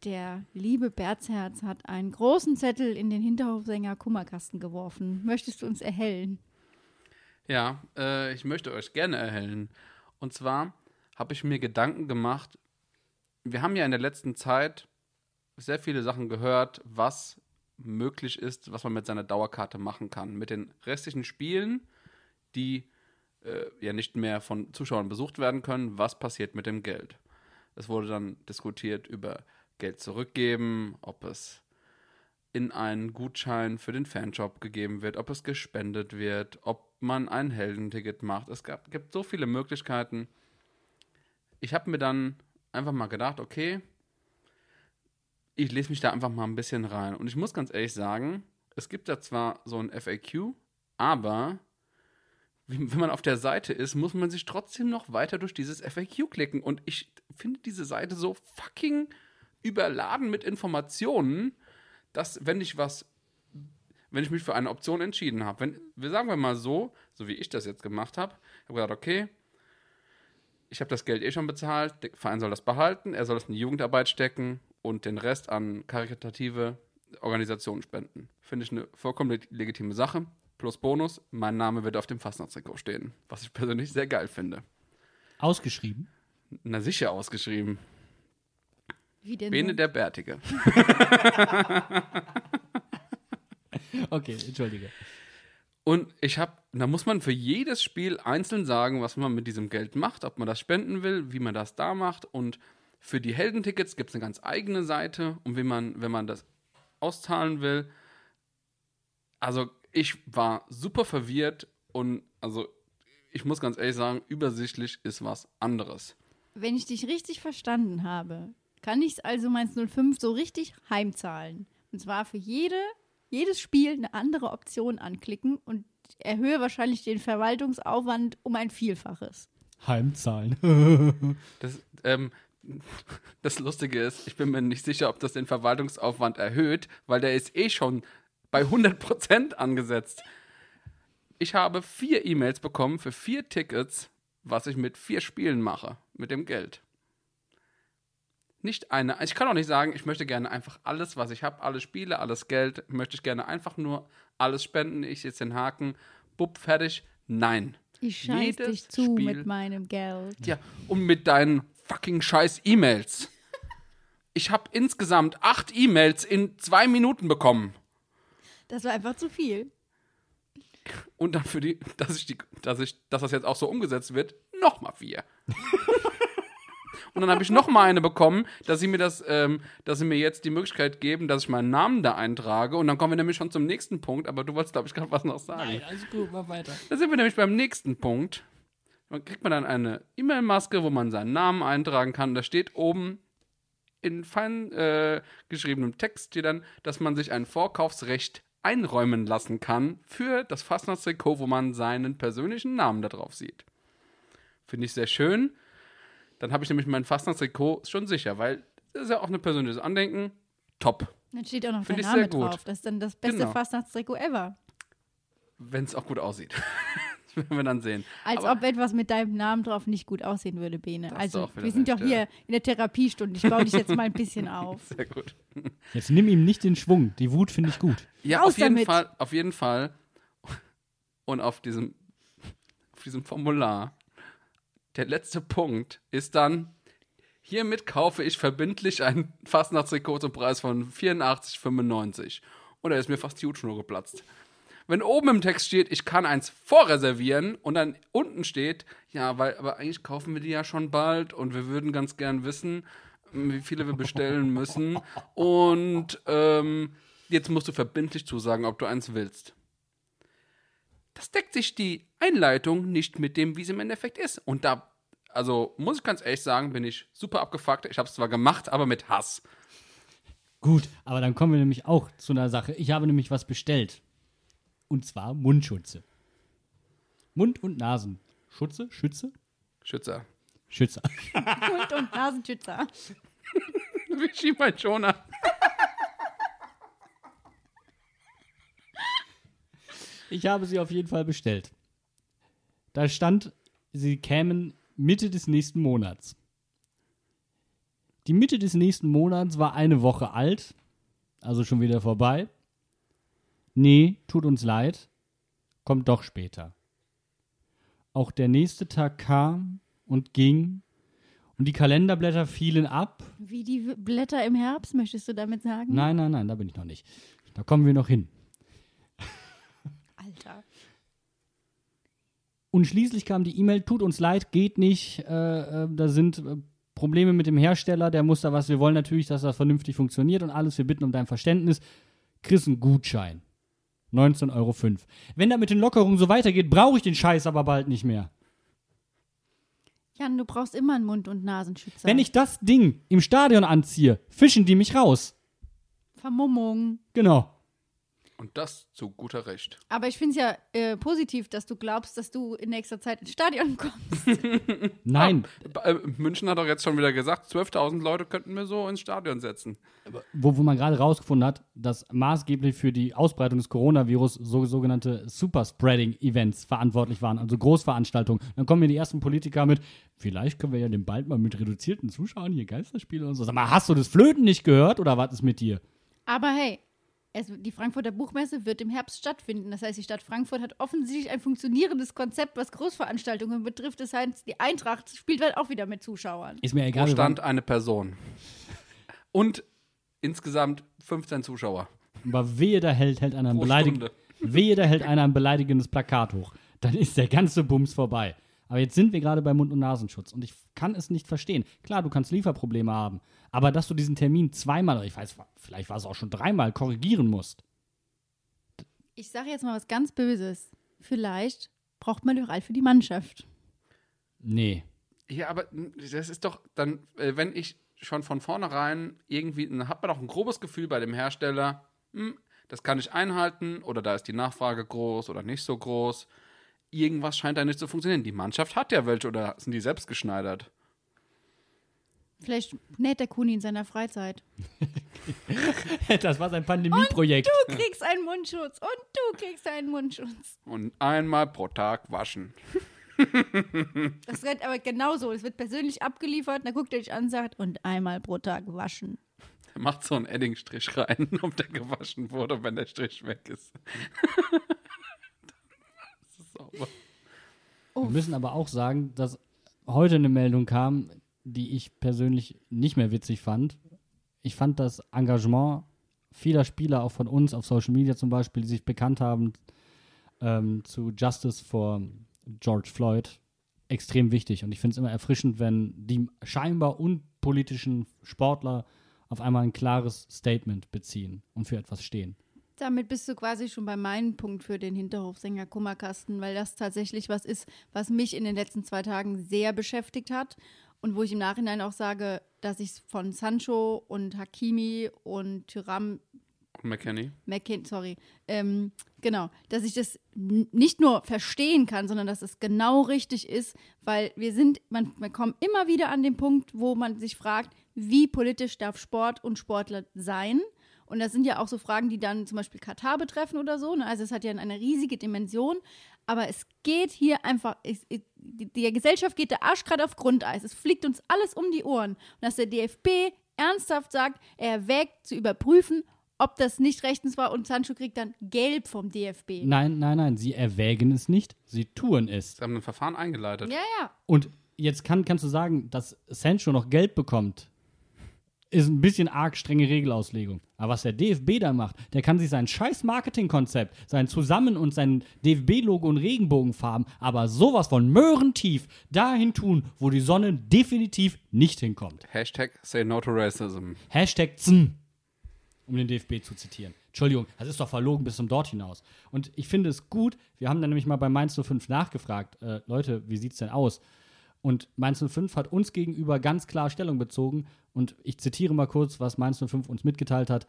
Der liebe Berzherz hat einen großen Zettel in den Hinterhofsänger Kummerkasten geworfen. Möchtest du uns erhellen? Ja, äh, ich möchte euch gerne erhellen. Und zwar habe ich mir Gedanken gemacht. Wir haben ja in der letzten Zeit sehr viele Sachen gehört, was möglich ist, was man mit seiner Dauerkarte machen kann. Mit den restlichen Spielen, die äh, ja nicht mehr von Zuschauern besucht werden können, was passiert mit dem Geld? Es wurde dann diskutiert über Geld zurückgeben, ob es in einen Gutschein für den Fanshop gegeben wird, ob es gespendet wird, ob man ein Heldenticket macht. Es gab, gibt so viele Möglichkeiten. Ich habe mir dann einfach mal gedacht, okay, ich lese mich da einfach mal ein bisschen rein. Und ich muss ganz ehrlich sagen, es gibt da zwar so ein FAQ, aber wenn man auf der Seite ist, muss man sich trotzdem noch weiter durch dieses FAQ klicken. Und ich finde diese Seite so fucking überladen mit Informationen, dass wenn ich was, wenn ich mich für eine Option entschieden habe, wenn, wir sagen wir mal so, so wie ich das jetzt gemacht habe, ich habe gesagt, okay, ich habe das Geld eh schon bezahlt, der Verein soll das behalten, er soll es in die Jugendarbeit stecken und den Rest an karitative Organisationen spenden. Finde ich eine vollkommen legitime Sache. Plus Bonus, mein Name wird auf dem Fastnachtstrikot stehen, was ich persönlich sehr geil finde. Ausgeschrieben? Na sicher ausgeschrieben. Wie denn? Bene so? der Bärtige. Okay, entschuldige. Und ich habe, da muss man für jedes Spiel einzeln sagen, was man mit diesem Geld macht, ob man das spenden will, wie man das da macht. Und für die Heldentickets gibt es eine ganz eigene Seite, und wie man, wenn man das auszahlen will. Also ich war super verwirrt und also ich muss ganz ehrlich sagen, übersichtlich ist was anderes. Wenn ich dich richtig verstanden habe, kann ich also meins 05 so richtig heimzahlen. Und zwar für jede, jedes Spiel eine andere Option anklicken und erhöhe wahrscheinlich den Verwaltungsaufwand um ein Vielfaches. Heimzahlen. Das, ähm, das Lustige ist, ich bin mir nicht sicher, ob das den Verwaltungsaufwand erhöht, weil der ist eh schon bei 100% angesetzt. Ich habe vier E-Mails bekommen für vier Tickets, was ich mit vier Spielen mache, mit dem Geld. Nicht eine, ich kann auch nicht sagen, ich möchte gerne einfach alles, was ich habe, alle Spiele, alles Geld, möchte ich gerne einfach nur alles spenden, ich jetzt den Haken, bupp, fertig. Nein. Ich scheiß Jedes dich zu Spiel- mit meinem Geld. Ja, und mit deinen fucking scheiß E-Mails. Ich habe insgesamt acht E-Mails in zwei Minuten bekommen. Das war einfach zu viel. Und dann für die, dass ich die, dass ich, dass das jetzt auch so umgesetzt wird, nochmal vier. Und dann habe ich noch mal eine bekommen, dass sie mir das, ähm, dass sie mir jetzt die Möglichkeit geben, dass ich meinen Namen da eintrage. Und dann kommen wir nämlich schon zum nächsten Punkt. Aber du wolltest, glaube ich, gerade was noch sagen. Nein, alles gut, mach weiter. Da sind wir nämlich beim nächsten Punkt. Dann kriegt man dann eine E-Mail-Maske, wo man seinen Namen eintragen kann. Da steht oben in fein äh, geschriebenem Text steht dann, dass man sich ein Vorkaufsrecht einräumen lassen kann für das Fastnachtstrikot, wo man seinen persönlichen Namen da drauf sieht. Finde ich sehr schön. Dann habe ich nämlich mein Fastnachtstrikot schon sicher, weil das ist ja auch ein persönliches Andenken. Top. Dann steht auch noch Find dein Name gut. drauf. Das ist dann das beste Genau. Fastnachtstrikot ever. Wenn es auch gut aussieht. das werden wir dann sehen. Als Aber- ob etwas mit deinem Namen drauf nicht gut aussehen würde, Bene. Also, wir sind doch hier ja. in der Therapiestunde. Ich baue dich jetzt mal ein bisschen auf. Sehr gut. Jetzt nimm ihm nicht den Schwung. Die Wut finde ich gut. Ja, Raus auf jeden damit. Fall, auf jeden Fall. Und auf diesem, auf diesem Formular, der letzte Punkt ist dann, hiermit kaufe ich verbindlich ein Fastnachtstrikot zum Preis von 84,95. Und da ist mir fast die Hutschnur geplatzt. Wenn oben im Text steht, ich kann eins vorreservieren und dann unten steht, ja, weil, aber eigentlich kaufen wir die ja schon bald und wir würden ganz gern wissen, wie viele wir bestellen müssen. Und ähm, jetzt musst du verbindlich zusagen, ob du eins willst. Das deckt sich die Einleitung nicht mit dem, wie es im Endeffekt ist. Und da, also muss ich ganz ehrlich sagen, bin ich super abgefuckt. Ich habe es zwar gemacht, aber mit Hass. Gut, aber dann kommen wir nämlich auch zu einer Sache. Ich habe nämlich was bestellt. Und zwar Mundschutze. Mund- und Nasenschutze? Schütze? Schützer. Mund- Schützer. und Nasenschützer. Wie schieb mein Schoner. Ich habe sie auf jeden Fall bestellt. Da stand, sie kämen Mitte des nächsten Monats. Die Mitte des nächsten Monats war eine Woche alt, also schon wieder vorbei. Nee, tut uns leid, kommt doch später. Auch der nächste Tag kam und ging und die Kalenderblätter fielen ab. Wie die Blätter im Herbst, möchtest du damit sagen? Nein, nein, nein, da bin ich noch nicht. Da kommen wir noch hin. Alter. Und schließlich kam die E-Mail, tut uns leid, geht nicht, äh, äh, da sind äh, Probleme mit dem Hersteller, der muss da was, wir wollen natürlich, dass das vernünftig funktioniert und alles, wir bitten um dein Verständnis. Kriegst einen Gutschein. 19,05 Euro. Wenn das mit den Lockerungen so weitergeht, brauche ich den Scheiß aber bald nicht mehr. Jan, du brauchst immer einen Mund- und Nasenschützer. Wenn ich das Ding im Stadion anziehe, fischen die mich raus. Vermummung. Genau. Und das zu guter Recht. Aber ich finde es ja äh, positiv, dass du glaubst, dass du in nächster Zeit ins Stadion kommst. Nein, Ba- äh, München hat doch jetzt schon wieder gesagt, 12.000 Leute könnten wir so ins Stadion setzen. wo, wo man gerade rausgefunden hat, dass maßgeblich für die Ausbreitung des Coronavirus so, sogenannte Superspreading-Events verantwortlich waren, also Großveranstaltungen. Dann kommen mir die ersten Politiker mit, vielleicht können wir ja den bald mal mit reduzierten Zuschauern hier Geisterspiele und so. Sag mal, hast du das Flöten nicht gehört oder was ist mit dir? Aber hey, es, die Frankfurter Buchmesse wird im Herbst stattfinden. Das heißt, die Stadt Frankfurt hat offensichtlich ein funktionierendes Konzept, was Großveranstaltungen betrifft. Das heißt, die Eintracht spielt halt auch wieder mit Zuschauern. Ist mir egal. wir stand eine Person. Und insgesamt 15 Zuschauer. Aber wehe, da hält, hält einer ein Pro beleidig wehe, da hält einer ein beleidigendes Plakat hoch. Dann ist der ganze Bums vorbei. Aber jetzt sind wir gerade bei Mund- und Nasenschutz und ich kann es nicht verstehen. Klar, du kannst Lieferprobleme haben, aber dass du diesen Termin zweimal, oder ich weiß, vielleicht war es auch schon dreimal, korrigieren musst. Ich sage jetzt mal was ganz Böses. Vielleicht braucht man Dural für die Mannschaft. Nee. Ja, aber das ist doch dann, äh, wenn ich schon von vornherein irgendwie, dann hat man doch ein grobes Gefühl bei dem Hersteller, hm, das kann ich einhalten oder da ist die Nachfrage groß oder nicht so groß. Irgendwas scheint da nicht zu funktionieren. Die Mannschaft hat ja welche oder sind die selbst geschneidert? Vielleicht näht der Kuni in seiner Freizeit. Das war sein Pandemieprojekt. Du kriegst einen Mundschutz und du kriegst einen Mundschutz. Und einmal pro Tag waschen. Das rennt aber genauso. Es wird persönlich abgeliefert, dann guckt er dich an und sagt, und einmal pro Tag waschen. Er macht so einen Eddingstrich rein, ob der gewaschen wurde, wenn der Strich weg ist. das ist sauber. Wir müssen aber auch sagen, dass heute eine Meldung kam, die ich persönlich nicht mehr witzig fand. Ich fand das Engagement vieler Spieler, auch von uns auf Social Media zum Beispiel, die sich bekannt haben ähm, zu Justice for George Floyd, extrem wichtig. Und ich finde es immer erfrischend, wenn die scheinbar unpolitischen Sportler auf einmal ein klares Statement beziehen und für etwas stehen. Damit bist du quasi schon bei meinem Punkt für den Hinterhofsänger Kummerkasten, weil das tatsächlich was ist, was mich in den letzten zwei Tagen sehr beschäftigt hat und wo ich im Nachhinein auch sage, dass ich von Sancho und Hakimi und Tyram McKenny? McKin, sorry, ähm, genau, dass ich das nicht nur verstehen kann, sondern dass es genau richtig ist, weil wir sind, man, wir kommen immer wieder an den Punkt, wo man sich fragt, wie politisch darf Sport und Sportler sein? Und das sind ja auch so Fragen, die dann zum Beispiel Katar betreffen oder so. Ne? Also es hat ja eine riesige Dimension. Aber es geht hier einfach, es, der Gesellschaft geht der Arsch gerade auf Grundeis. Es fliegt uns alles um die Ohren. Und dass der DFB ernsthaft sagt, er erwägt zu überprüfen, ob das nicht rechtens war und Sancho kriegt dann gelb vom DFB. Nein, nein, nein, sie erwägen es nicht, sie tun es. Sie haben ein Verfahren eingeleitet. Ja, ja. Und jetzt kann, kannst du sagen, dass Sancho noch Geld bekommt, ist ein bisschen arg strenge Regelauslegung. Aber was der DFB da macht, der kann sich sein scheiß Marketingkonzept, sein Zusammen- und sein DFB-Logo und Regenbogenfarben, aber sowas von möhrentief dahin tun, wo die Sonne definitiv nicht hinkommt. Hashtag say no to racism. Hashtag ZM, um den DFB zu zitieren. Entschuldigung, das ist doch verlogen bis zum Dort hinaus. Und ich finde es gut, wir haben dann nämlich mal bei Mainz 05 nachgefragt, äh, Leute, wie sieht's denn aus? Und Mainz 05 hat uns gegenüber ganz klar Stellung bezogen. Und ich zitiere mal kurz, was Mainz 05 uns mitgeteilt hat.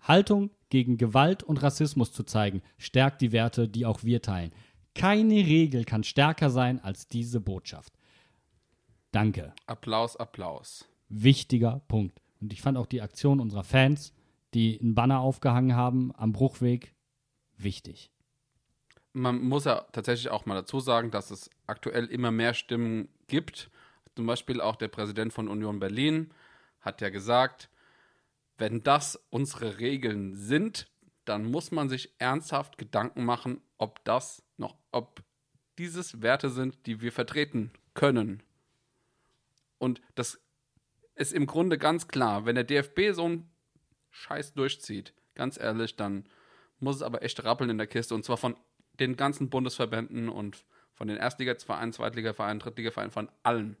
Haltung gegen Gewalt und Rassismus zu zeigen, stärkt die Werte, die auch wir teilen. Keine Regel kann stärker sein als diese Botschaft. Danke Applaus, Applaus. wichtiger Punkt. Und ich fand auch die Aktion unserer Fans, die einen Banner aufgehangen haben am Bruchweg, wichtig. Man muss ja tatsächlich auch mal dazu sagen, dass es aktuell immer mehr Stimmen gibt. Zum Beispiel auch der Präsident von Union Berlin hat ja gesagt, wenn das unsere Regeln sind, dann muss man sich ernsthaft Gedanken machen, ob das noch, ob dieses Werte sind, die wir vertreten können. Und das ist im Grunde ganz klar, wenn der DFB so einen Scheiß durchzieht, ganz ehrlich, dann muss es aber echt rappeln in der Kiste und zwar von den ganzen Bundesverbänden und von den Erstligavereinen, Zweitligavereinen, Drittligavereinen, von allen.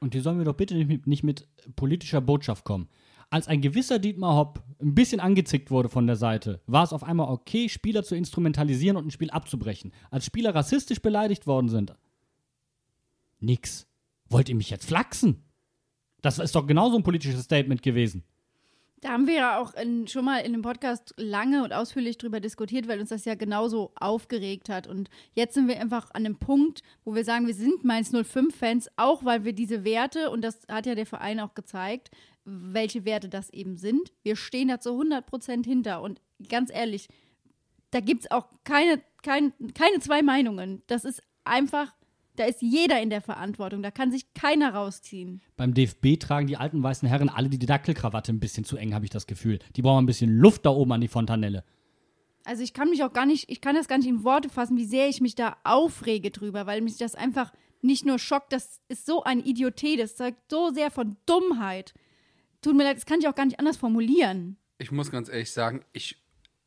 Und die sollen mir doch bitte nicht mit, nicht mit politischer Botschaft kommen. Als ein gewisser Dietmar Hopp ein bisschen angezickt wurde von der Seite, war es auf einmal okay, Spieler zu instrumentalisieren und ein Spiel abzubrechen. Als Spieler rassistisch beleidigt worden sind. Nix. Wollt ihr mich jetzt flachsen? Das ist doch genauso ein politisches Statement gewesen. Da haben wir ja auch in, schon mal in dem Podcast lange und ausführlich drüber diskutiert, weil uns das ja genauso aufgeregt hat. Und jetzt sind wir einfach an einem Punkt, wo wir sagen, wir sind Mainz 05-Fans, auch weil wir diese Werte, und das hat ja der Verein auch gezeigt, welche Werte das eben sind. Wir stehen da zu 100 Prozent hinter. Und ganz ehrlich, da gibt es auch keine, kein, keine zwei Meinungen. Das ist einfach da ist jeder in der Verantwortung. Da kann sich keiner rausziehen. Beim DFB tragen die alten weißen Herren alle die Dackelkrawatte ein bisschen zu eng, habe ich das Gefühl. Die brauchen ein bisschen Luft da oben an die Fontanelle. Also ich kann mich auch gar nicht, ich kann das gar nicht in Worte fassen, wie sehr ich mich da aufrege drüber, weil mich das einfach nicht nur schockt, das ist so ein Idiotie, das zeugt so sehr von Dummheit. Tut mir leid, das kann ich auch gar nicht anders formulieren. Ich muss ganz ehrlich sagen, ich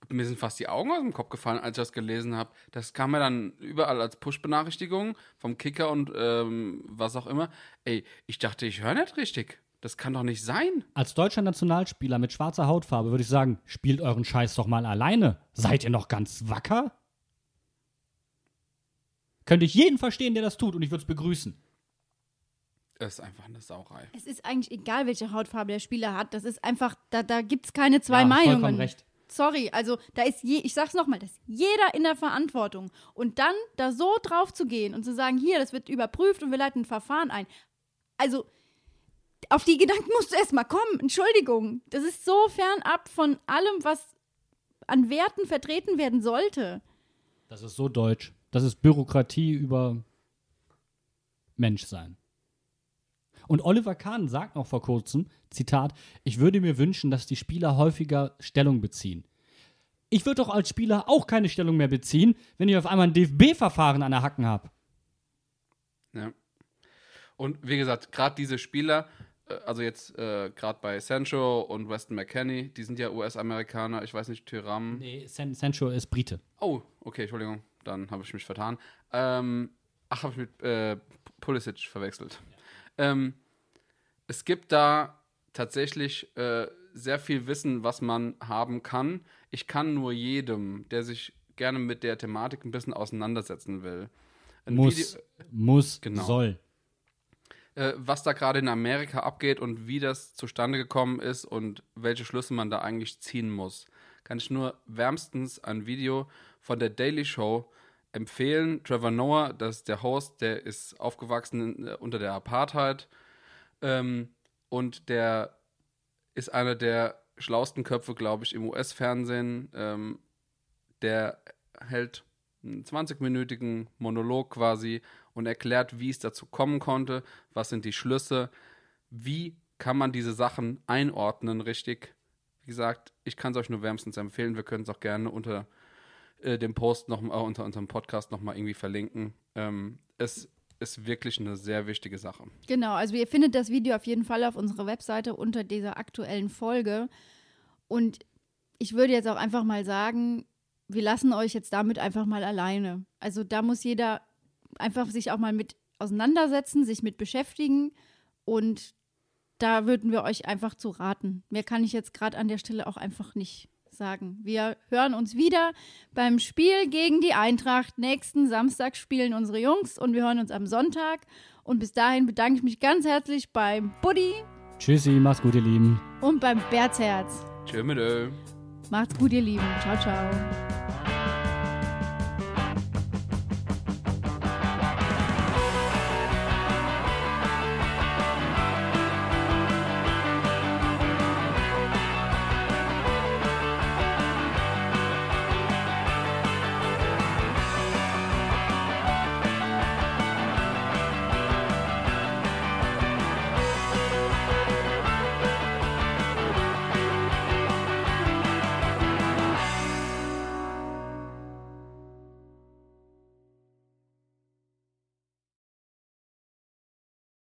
mir sind fast die Augen aus dem Kopf gefallen, als ich das gelesen habe. Das kam mir dann überall als Push-Benachrichtigung vom Kicker und ähm, was auch immer. Ey, ich dachte, ich höre nicht richtig. Das kann doch nicht sein. Als deutscher Nationalspieler mit schwarzer Hautfarbe würde ich sagen, spielt euren Scheiß doch mal alleine. Seid ihr noch ganz wacker? Könnte ich jeden verstehen, der das tut und ich würde es begrüßen. Es ist einfach eine Sauerei. Es ist eigentlich egal, welche Hautfarbe der Spieler hat. Das ist einfach, da, da gibt es keine zwei ja, Meinungen. Vollkommen recht. Sorry, also da ist je, ich sag's nochmal, da ist jeder in der Verantwortung. Und dann da so drauf zu gehen und zu sagen, hier, das wird überprüft und wir leiten ein Verfahren ein. Also, auf die Gedanken musst du erstmal kommen. Entschuldigung. Das ist so fernab von allem, was an Werten vertreten werden sollte. Das ist so deutsch. Das ist Bürokratie über Menschsein. Und Oliver Kahn sagt noch vor kurzem, Zitat, ich würde mir wünschen, dass die Spieler häufiger Stellung beziehen. Ich würde doch als Spieler auch keine Stellung mehr beziehen, wenn ich auf einmal ein DFB-Verfahren an der Hacken habe. Ja. Und wie gesagt, gerade diese Spieler, äh, also jetzt äh, gerade bei Sancho und Weston McKenney, die sind ja US-Amerikaner, ich weiß nicht, Tyram. Nee, San Sancho ist Brite. Oh, okay, Entschuldigung, dann habe ich mich vertan. Ähm, ach, habe ich mit äh, Pulisic verwechselt. Ähm, es gibt da tatsächlich äh, sehr viel Wissen, was man haben kann. Ich kann nur jedem, der sich gerne mit der Thematik ein bisschen auseinandersetzen will. ein Muss, Video- muss, Genau. soll. äh, was da gerade in Amerika abgeht und wie das zustande gekommen ist und welche Schlüsse man da eigentlich ziehen muss, kann ich nur wärmstens ein Video von der Daily Show empfehlen. Trevor Noah, das ist der Host, der ist aufgewachsen äh, unter der Apartheid ähm, und der ist einer der schlauesten Köpfe, glaube ich, im US-Fernsehen. Ähm, der hält einen 20-minütigen Monolog quasi und erklärt, wie es dazu kommen konnte, was sind die Schlüsse, wie kann man diese Sachen einordnen richtig. Wie gesagt, ich kann es euch nur wärmstens empfehlen. Wir können es auch gerne unter äh, dem Post noch äh, unter unserem Podcast noch mal irgendwie verlinken. Ähm, es ist wirklich eine sehr wichtige Sache. Genau, also ihr findet das Video auf jeden Fall auf unserer Webseite unter dieser aktuellen Folge. Und ich würde jetzt auch einfach mal sagen, wir lassen euch jetzt damit einfach mal alleine. Also da muss jeder einfach sich auch mal mit auseinandersetzen, sich mit beschäftigen und da würden wir euch einfach zu raten. Mehr kann ich jetzt gerade an der Stelle auch einfach nicht sagen. Wir hören uns wieder beim Spiel gegen die Eintracht. Nächsten Samstag spielen unsere Jungs und wir hören uns am Sonntag. Und bis dahin bedanke ich mich ganz herzlich beim Buddy Tschüssi, mach's gut, ihr Lieben. und beim Berzherz. Tschö mit. Macht's gut, ihr Lieben. Ciao, ciao.